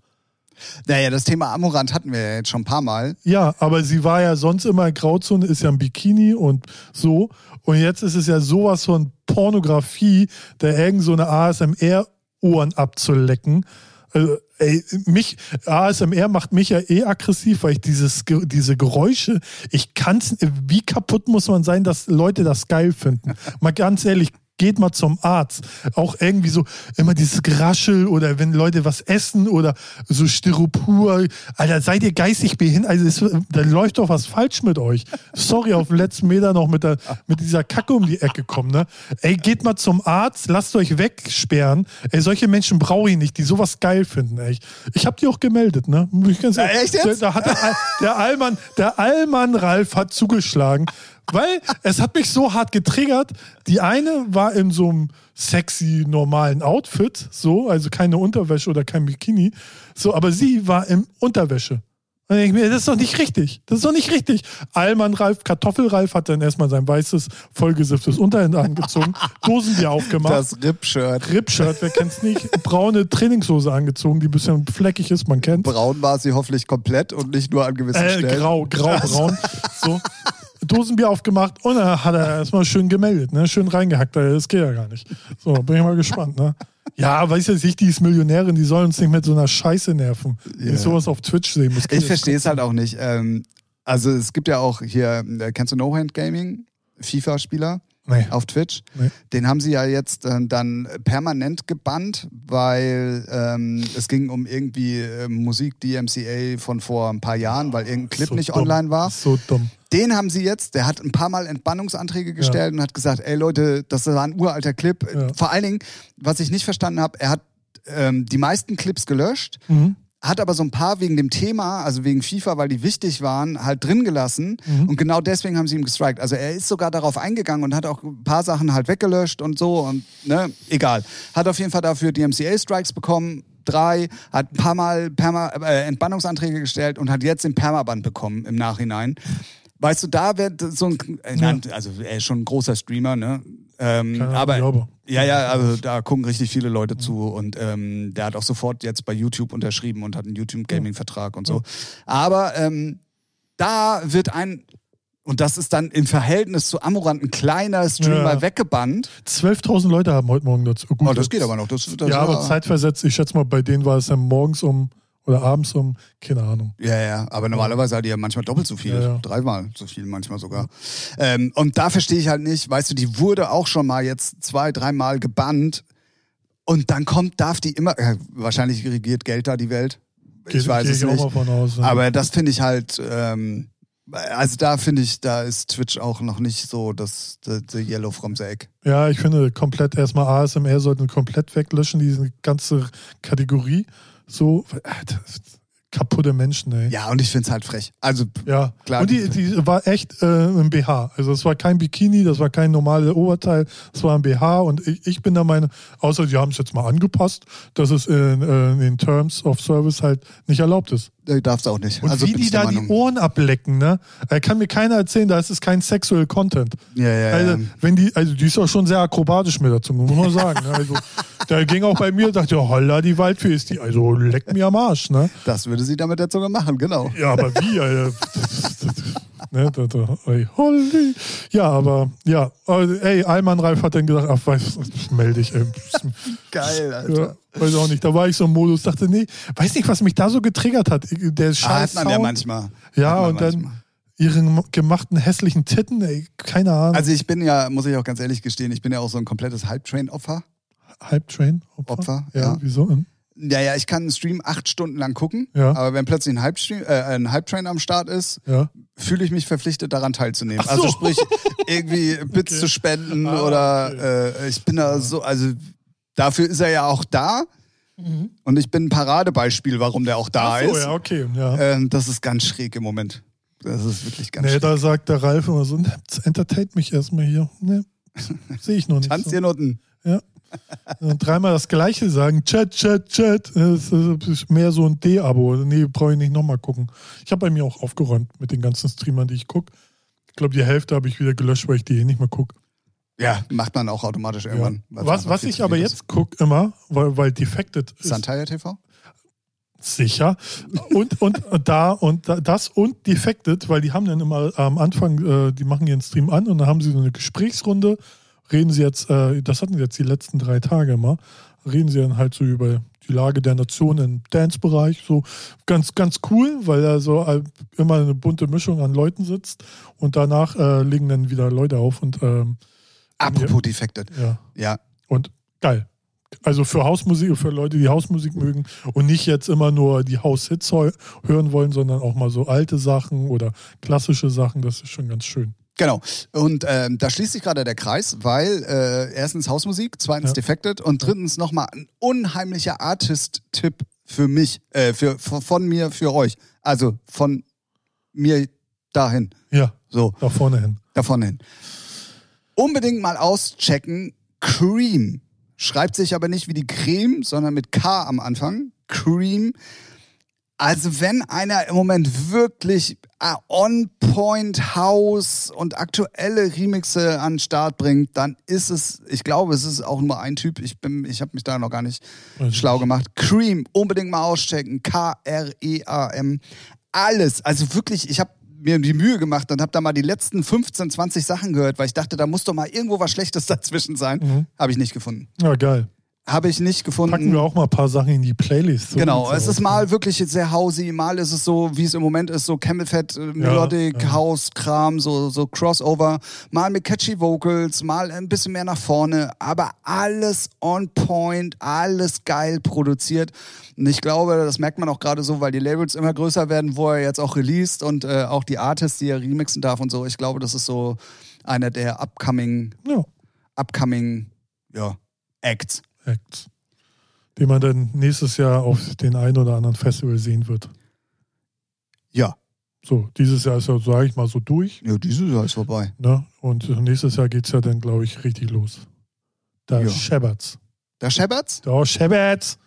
[SPEAKER 2] Naja, das Thema Amorant hatten wir ja jetzt schon ein paar Mal.
[SPEAKER 1] Ja, aber sie war ja sonst immer Grauzone, ist ja ein Bikini und so. Und jetzt ist es ja sowas von Pornografie, da irgend so eine ASMR-Ohren abzulecken. Also, ey, mich, ASMR macht mich ja eh aggressiv, weil ich dieses, diese Geräusche, ich kann's, wie kaputt muss man sein, dass Leute das geil finden? Mal ganz ehrlich, geht mal zum Arzt. Auch irgendwie so immer dieses Geraschel oder wenn Leute was essen oder so Styropor. Alter, seid ihr geistig behindert? Also es, da läuft doch was falsch mit euch. Sorry, auf den letzten Meter noch mit, der, mit dieser Kacke um die Ecke kommen. Ne? Ey, geht mal zum Arzt, lasst euch wegsperren. Ey, solche Menschen brauche ich nicht, die sowas geil finden. Ey. Ich, habe die auch gemeldet. Ne? Muss ich ganz ehrlich-
[SPEAKER 2] echt jetzt?
[SPEAKER 1] Da, da hat der, der Allmann, der Allmann Ralf hat zugeschlagen. Weil es hat mich so hart getriggert. Die eine war in so einem sexy, normalen Outfit, so, also keine Unterwäsche oder kein Bikini. So, aber sie war in Unterwäsche. Und ich mir, das ist doch nicht richtig. Das ist doch nicht richtig. Allmann Ralf, Kartoffelralf hat dann erstmal sein weißes, vollgesifftes Unterhemd angezogen, Dosenbier aufgemacht.
[SPEAKER 2] Das Rip-Shirt.
[SPEAKER 1] Ripshirt, wer kennt's nicht? Braune Trainingshose angezogen, die ein bisschen fleckig ist, man kennt.
[SPEAKER 2] Braun war sie hoffentlich komplett und nicht nur an gewissen
[SPEAKER 1] Äh,
[SPEAKER 2] Stellen.
[SPEAKER 1] grau, grau-braun. So. Dosenbier aufgemacht und dann hat er erstmal schön gemeldet, ne? schön reingehackt. Das geht ja gar nicht. So, bin ich mal gespannt. Ne? Ja, weiß jetzt nicht, die ist Millionärin, die soll uns nicht mit so einer Scheiße nerven.
[SPEAKER 2] Ja.
[SPEAKER 1] ich sowas auf Twitch sehen muss.
[SPEAKER 2] Ich verstehe es halt auch nicht. Ähm, also es gibt ja auch hier, äh, kennst du No Hand Gaming? FIFA-Spieler
[SPEAKER 1] Nee.
[SPEAKER 2] auf Twitch.
[SPEAKER 1] Nee.
[SPEAKER 2] Den haben sie ja jetzt äh, dann permanent gebannt, weil ähm, es ging um irgendwie äh, Musik DMCA von vor ein paar Jahren, weil irgendein Clip
[SPEAKER 1] So
[SPEAKER 2] nicht
[SPEAKER 1] dumm.
[SPEAKER 2] online war.
[SPEAKER 1] So dumm.
[SPEAKER 2] Den haben sie jetzt, der hat ein paar Mal Entbannungsanträge gestellt und hat gesagt, ey Leute, das war ein uralter Clip.
[SPEAKER 1] Ja.
[SPEAKER 2] Vor allen Dingen, was ich nicht verstanden habe, er hat ähm, die meisten Clips gelöscht,
[SPEAKER 1] Mhm.
[SPEAKER 2] Hat aber so ein paar wegen dem Thema, also wegen FIFA, weil die wichtig waren, halt drin gelassen.
[SPEAKER 1] Mhm.
[SPEAKER 2] Und genau deswegen haben sie ihm gestrikt. Also er ist sogar darauf eingegangen und hat auch ein paar Sachen halt weggelöscht und so. Und ne, egal. Hat auf jeden Fall dafür DMCA-Strikes bekommen. Drei, hat ein paar Mal Perma äh, Entbannungsanträge gestellt und hat jetzt den Permaband bekommen im Nachhinein. Weißt du, da wird so ein, äh, also er ist schon ein großer Streamer, ne? Ähm, aber
[SPEAKER 1] ja,
[SPEAKER 2] ja, ja, also da gucken richtig viele Leute zu und ähm, der hat auch sofort jetzt bei YouTube unterschrieben und hat einen YouTube-Gaming-Vertrag und so. Aber ähm, da wird ein, und das ist dann im Verhältnis zu Amorant ein kleiner Streamer
[SPEAKER 1] Ja.
[SPEAKER 2] weggebannt.
[SPEAKER 1] 12.000 Leute haben heute Morgen dazu. Gut,
[SPEAKER 2] Oh, das
[SPEAKER 1] jetzt-
[SPEAKER 2] geht aber noch. Das, das
[SPEAKER 1] ja, aber zeitversetzt, ich schätze mal, bei denen war es dann morgens um oder abends um, keine Ahnung.
[SPEAKER 2] Ja, ja, aber normalerweise hat die ja manchmal doppelt so viel.
[SPEAKER 1] Ja, ja.
[SPEAKER 2] Dreimal so viel manchmal sogar. Ähm, und da verstehe ich halt nicht, weißt du, die wurde auch schon mal jetzt zwei, dreimal gebannt. Und dann kommt, darf die immer, äh, wahrscheinlich regiert Geld da die Welt. Ich weiß
[SPEAKER 1] geh
[SPEAKER 2] es nicht.
[SPEAKER 1] aus. ja.
[SPEAKER 2] Aber das finde ich halt, ähm, also da finde ich, da ist Twitch auch noch nicht so das the, the Yellow from the Egg.
[SPEAKER 1] Ja, ich finde komplett erstmal ASMR sollten komplett weglöschen, diese ganze Kategorie. So, äh, kaputte Menschen, ey.
[SPEAKER 2] Ja, und ich finde es halt frech. Also,
[SPEAKER 1] Ja,
[SPEAKER 2] Klar.
[SPEAKER 1] und die, die war echt äh, ein BH. Also es war kein Bikini, das war kein normales Oberteil, es war ein BH und ich, ich bin der Meinung, außer sie haben es jetzt mal angepasst, dass es in, äh, in Terms of Service halt nicht erlaubt ist.
[SPEAKER 2] Nee, darfst du auch nicht.
[SPEAKER 1] Und
[SPEAKER 2] also
[SPEAKER 1] wie die da die
[SPEAKER 2] Meinung.
[SPEAKER 1] Ohren ablecken, ne? Da kann mir keiner erzählen, da ist es kein Sexual Content.
[SPEAKER 2] Ja, ja,
[SPEAKER 1] Also,
[SPEAKER 2] ja.
[SPEAKER 1] wenn die, also die ist auch schon sehr akrobatisch mit dazu, muss man sagen. Ne? Also, da ging auch bei mir, dachte, ja, holla, die Waldfee ist die, also leck mir am Arsch, ne?
[SPEAKER 2] Das würde sie dann mit der Zunge machen, genau.
[SPEAKER 1] Ja, aber wie, Alter? ne, da, da, ey, holly. Ja, aber, ja, also, ey, Alman Ralf hat dann gesagt, ach, weiß, melde ich, ey.
[SPEAKER 2] Geil, Alter.
[SPEAKER 1] Ja, weiß auch nicht. Da war ich so im Modus, dachte, nee, weiß nicht, was mich da so getriggert hat. Der
[SPEAKER 2] Ah,
[SPEAKER 1] scheiß
[SPEAKER 2] hat man ja manchmal.
[SPEAKER 1] Ja,
[SPEAKER 2] man
[SPEAKER 1] und dann
[SPEAKER 2] manchmal.
[SPEAKER 1] ihre gemachten hässlichen Titten, ey, keine Ahnung.
[SPEAKER 2] Also ich bin ja, muss ich auch ganz ehrlich gestehen, ich bin ja auch so ein komplettes Hype-Train-Opfer.
[SPEAKER 1] Hype-Train? Opfer? Ja,
[SPEAKER 2] ja.
[SPEAKER 1] wieso?
[SPEAKER 2] Ja, ja, ich kann einen Stream acht Stunden lang gucken,
[SPEAKER 1] Ja.
[SPEAKER 2] aber wenn plötzlich ein Hype-Stream, äh, ein Hype-Train am Start ist,
[SPEAKER 1] Ja.
[SPEAKER 2] fühle ich mich verpflichtet, daran teilzunehmen.
[SPEAKER 1] Ach so.
[SPEAKER 2] Also sprich, irgendwie Bits
[SPEAKER 1] Okay.
[SPEAKER 2] zu spenden
[SPEAKER 1] Ah,
[SPEAKER 2] oder äh, ich bin da so, also dafür ist er ja auch da und ich bin ein Paradebeispiel, warum der auch da
[SPEAKER 1] Mhm. Ach so,
[SPEAKER 2] ist.
[SPEAKER 1] ja, okay. Ja.
[SPEAKER 2] Ähm, das ist ganz schräg im Moment. Das ist wirklich ganz
[SPEAKER 1] nee,
[SPEAKER 2] schräg.
[SPEAKER 1] da sagt der Ralf immer so, ne, entertain mich erstmal hier. Ne, sehe ich noch nicht.
[SPEAKER 2] Tanz
[SPEAKER 1] so.
[SPEAKER 2] hier unten.
[SPEAKER 1] Ja. Und dreimal das Gleiche sagen, Chat, Chat, Chat. Das ist mehr so ein D-Abo. Nee, brauche ich nicht nochmal gucken. Ich habe bei mir auch aufgeräumt mit den ganzen Streamern, die ich gucke. Ich glaube, die Hälfte habe ich wieder gelöscht, weil ich die eh nicht mehr gucke.
[SPEAKER 2] Ja, macht man auch automatisch
[SPEAKER 1] Ja.
[SPEAKER 2] irgendwann. weil's
[SPEAKER 1] Was, was ich aber
[SPEAKER 2] ist.
[SPEAKER 1] jetzt gucke immer, weil, weil Defected ist
[SPEAKER 2] Santaya TV?
[SPEAKER 1] sicher. Und, und da und da, das und Defected, weil die haben dann immer am Anfang, äh, die machen ihren Stream an und dann haben sie so eine Gesprächsrunde, reden sie jetzt, äh, das hatten sie jetzt die letzten drei Tage immer, reden sie dann halt so über die Lage der Nation im Dance-Bereich, so ganz, ganz cool, weil da so äh, immer eine bunte Mischung an Leuten sitzt und danach äh, legen dann wieder Leute auf und ähm,
[SPEAKER 2] Apropos Defected.
[SPEAKER 1] ja,
[SPEAKER 2] Ja,
[SPEAKER 1] und geil. Also für Hausmusik, für Leute, die Hausmusik mögen und nicht jetzt immer nur die Haushits hören wollen, sondern auch mal so alte Sachen oder klassische Sachen, das ist schon ganz schön.
[SPEAKER 2] Genau. Und ähm, da schließt sich gerade der Kreis, weil äh, erstens Hausmusik, zweitens
[SPEAKER 1] Ja.
[SPEAKER 2] Defected und drittens nochmal ein unheimlicher Artist-Tipp für mich, äh, für, von von mir für euch. Also von mir dahin.
[SPEAKER 1] Ja,
[SPEAKER 2] So,
[SPEAKER 1] da vorne hin.
[SPEAKER 2] da vorne hin. Unbedingt mal auschecken. Cream. Schreibt sich aber nicht wie die Creme, sondern mit K am Anfang. Cream. Also wenn einer im Moment wirklich äh, on-point House und aktuelle Remixe an den Start bringt, dann ist es, ich glaube, es ist auch nur ein Typ. Ich bin, ich habe mich da noch gar nicht
[SPEAKER 1] Also
[SPEAKER 2] schlau gemacht. Cream, unbedingt mal auschecken. K-R-E-A-M. Alles. Also wirklich, ich habe mir die Mühe gemacht und habe da mal die letzten 15, 20 Sachen gehört, weil ich dachte, da muss doch mal irgendwo was Schlechtes dazwischen sein.
[SPEAKER 1] Mhm.
[SPEAKER 2] Habe ich nicht gefunden.
[SPEAKER 1] Ja, geil.
[SPEAKER 2] Habe ich nicht gefunden.
[SPEAKER 1] Packen wir auch mal ein paar Sachen in die Playlist. So
[SPEAKER 2] Genau, es ist mal wirklich sehr hausy, mal ist es so, wie es im Moment ist, so Camelfett, äh, Melodic,
[SPEAKER 1] ja.
[SPEAKER 2] House, Kram, so, so Crossover, mal mit catchy Vocals, mal ein bisschen mehr nach vorne, aber alles on point, alles geil produziert. Und ich glaube, das merkt man auch gerade so, weil die Labels immer größer werden, wo er jetzt auch released und äh, auch die Artists, die er remixen darf und so. Ich glaube, das ist so einer der upcoming,
[SPEAKER 1] Ja,
[SPEAKER 2] upcoming, ja, Acts.
[SPEAKER 1] Acts. Den man dann nächstes Jahr auf den einen oder anderen Festival sehen wird.
[SPEAKER 2] Ja,
[SPEAKER 1] So, dieses Jahr ist ja, sage ich mal, so durch.
[SPEAKER 2] ja dieses Jahr ist vorbei.
[SPEAKER 1] Ne? Und nächstes Jahr geht es ja dann, glaube ich, richtig los. Da
[SPEAKER 2] Ja.
[SPEAKER 1] scheppert's.
[SPEAKER 2] Der Shepherds?
[SPEAKER 1] Da scheppert's.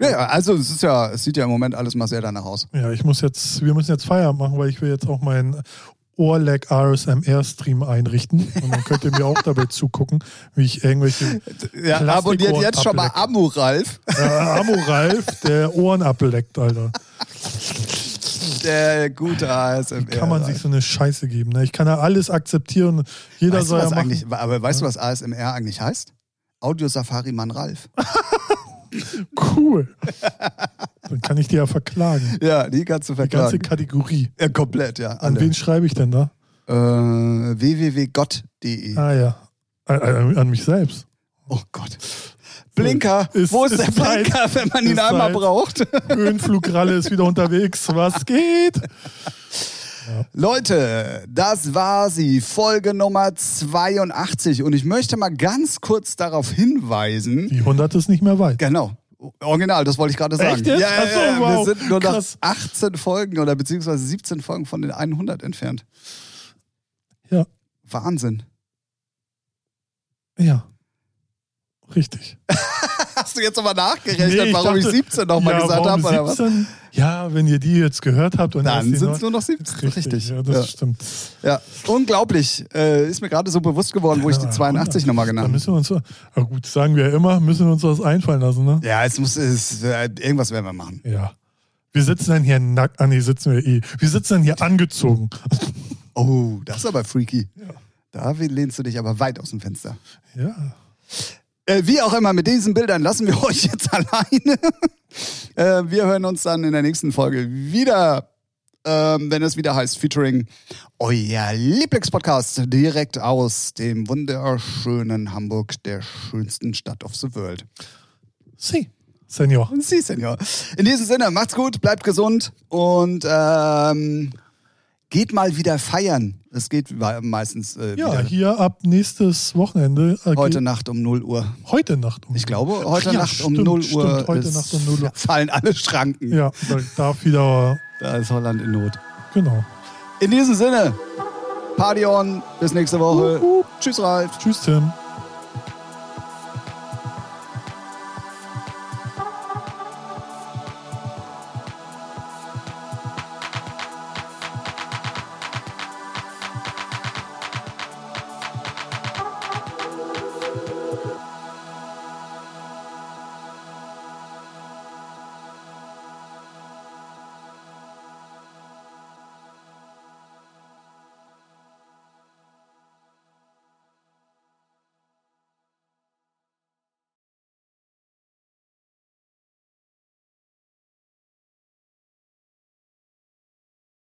[SPEAKER 2] Ja, ja, also es ist ja, es sieht ja im Moment alles mal sehr danach aus.
[SPEAKER 1] Ja, ich muss jetzt, wir müssen jetzt Feierabend machen, weil ich will jetzt auch meinen Ohrlag ASMR-Stream einrichten. Und dann könnt ihr mir auch dabei zugucken, wie ich irgendwelche
[SPEAKER 2] Ja, abonniert jetzt schon mal. Amuralf,
[SPEAKER 1] äh, Amoralf, der Ohren ableckt, Alter.
[SPEAKER 2] der gute ASMR.
[SPEAKER 1] Kann man sich so eine Scheiße geben. Ne? Ich kann ja alles akzeptieren. Jeder
[SPEAKER 2] weißt
[SPEAKER 1] soll ja machen.
[SPEAKER 2] aber weißt du, was ASMR eigentlich heißt? Audio Safari Mann Ralf.
[SPEAKER 1] Cool. Dann kann ich dir ja verklagen.
[SPEAKER 2] Ja, die kannst du
[SPEAKER 1] Die ganze
[SPEAKER 2] verklagen.
[SPEAKER 1] Kategorie.
[SPEAKER 2] Ja, komplett, ja.
[SPEAKER 1] An
[SPEAKER 2] Alle.
[SPEAKER 1] wen schreibe ich denn da?
[SPEAKER 2] Äh, www.gott.de.
[SPEAKER 1] Ah ja. An, an mich selbst.
[SPEAKER 2] Oh Gott. Blinker.
[SPEAKER 1] Ist-
[SPEAKER 2] Wo ist,
[SPEAKER 1] ist
[SPEAKER 2] der
[SPEAKER 1] Zeit.
[SPEAKER 2] Blinker, wenn man ihn einmal
[SPEAKER 1] Zeit.
[SPEAKER 2] braucht?
[SPEAKER 1] Höhenflugralle ist wieder unterwegs. Was geht?
[SPEAKER 2] Leute, das war sie, Folge Nummer 82. Und ich möchte mal ganz kurz darauf hinweisen,
[SPEAKER 1] Die 100 ist nicht mehr weit.
[SPEAKER 2] Genau. Original, das wollte ich gerade sagen.
[SPEAKER 1] Echt jetzt?
[SPEAKER 2] Ja, ja,
[SPEAKER 1] so,
[SPEAKER 2] ja.
[SPEAKER 1] wow.
[SPEAKER 2] Wir sind nur noch
[SPEAKER 1] Krass.
[SPEAKER 2] 18 Folgen oder beziehungsweise 17 Folgen von den 100 entfernt.
[SPEAKER 1] Ja.
[SPEAKER 2] Wahnsinn.
[SPEAKER 1] Ja. Richtig.
[SPEAKER 2] Hast du jetzt aber nachgerechnet,
[SPEAKER 1] Nee,
[SPEAKER 2] warum ich
[SPEAKER 1] dachte-
[SPEAKER 2] 17 nochmal
[SPEAKER 1] ja,
[SPEAKER 2] gesagt habe? Oder was?
[SPEAKER 1] 17? Ja, wenn ihr die jetzt gehört habt und
[SPEAKER 2] Dann sind es nur noch 17.
[SPEAKER 1] Richtig, ja, das
[SPEAKER 2] ja.
[SPEAKER 1] stimmt.
[SPEAKER 2] Ja, unglaublich. Äh, ist mir gerade so bewusst geworden, wo ich die
[SPEAKER 1] Ja,
[SPEAKER 2] 82 nochmal genannt habe.
[SPEAKER 1] müssen wir uns, ah gut, sagen wir ja immer, müssen wir uns was einfallen lassen, ne?
[SPEAKER 2] Ja, es muss, es, äh, irgendwas werden wir machen.
[SPEAKER 1] Ja. Wir sitzen dann hier nackt, ah nee, sitzen wir eh. Wir sitzen dann hier angezogen.
[SPEAKER 2] Oh, das ist aber freaky.
[SPEAKER 1] Ja.
[SPEAKER 2] Da lehnst du dich aber weit aus dem Fenster.
[SPEAKER 1] Ja.
[SPEAKER 2] Äh, wie auch immer, mit diesen Bildern lassen wir euch jetzt alleine. äh, wir hören uns dann in der nächsten Folge wieder, ähm, wenn es wieder heißt Featuring euer Lieblingspodcast direkt aus dem wunderschönen Hamburg, der schönsten Stadt of the world.
[SPEAKER 1] Sie, Senior.
[SPEAKER 2] Sie, Senior. In diesem Sinne, macht's gut, bleibt gesund und ähm, geht mal wieder feiern. Es geht meistens äh,
[SPEAKER 1] Ja,
[SPEAKER 2] wieder
[SPEAKER 1] hier ab nächstes Wochenende. äh,
[SPEAKER 2] heute Nacht um 0 Uhr.
[SPEAKER 1] heute Nacht um.
[SPEAKER 2] Ich glaube, heute
[SPEAKER 1] ja,
[SPEAKER 2] Nacht um
[SPEAKER 1] stimmt,
[SPEAKER 2] 0
[SPEAKER 1] stimmt,
[SPEAKER 2] Uhr
[SPEAKER 1] heute Nacht um 0 Uhr.
[SPEAKER 2] fallen alle Schranken.
[SPEAKER 1] Ja, da darf wieder,
[SPEAKER 2] Da ist Holland in Not.
[SPEAKER 1] genau.
[SPEAKER 2] In diesem Sinne, Party on, bis nächste Woche. Tschüss, Ralf.
[SPEAKER 1] Tschüss, Tim.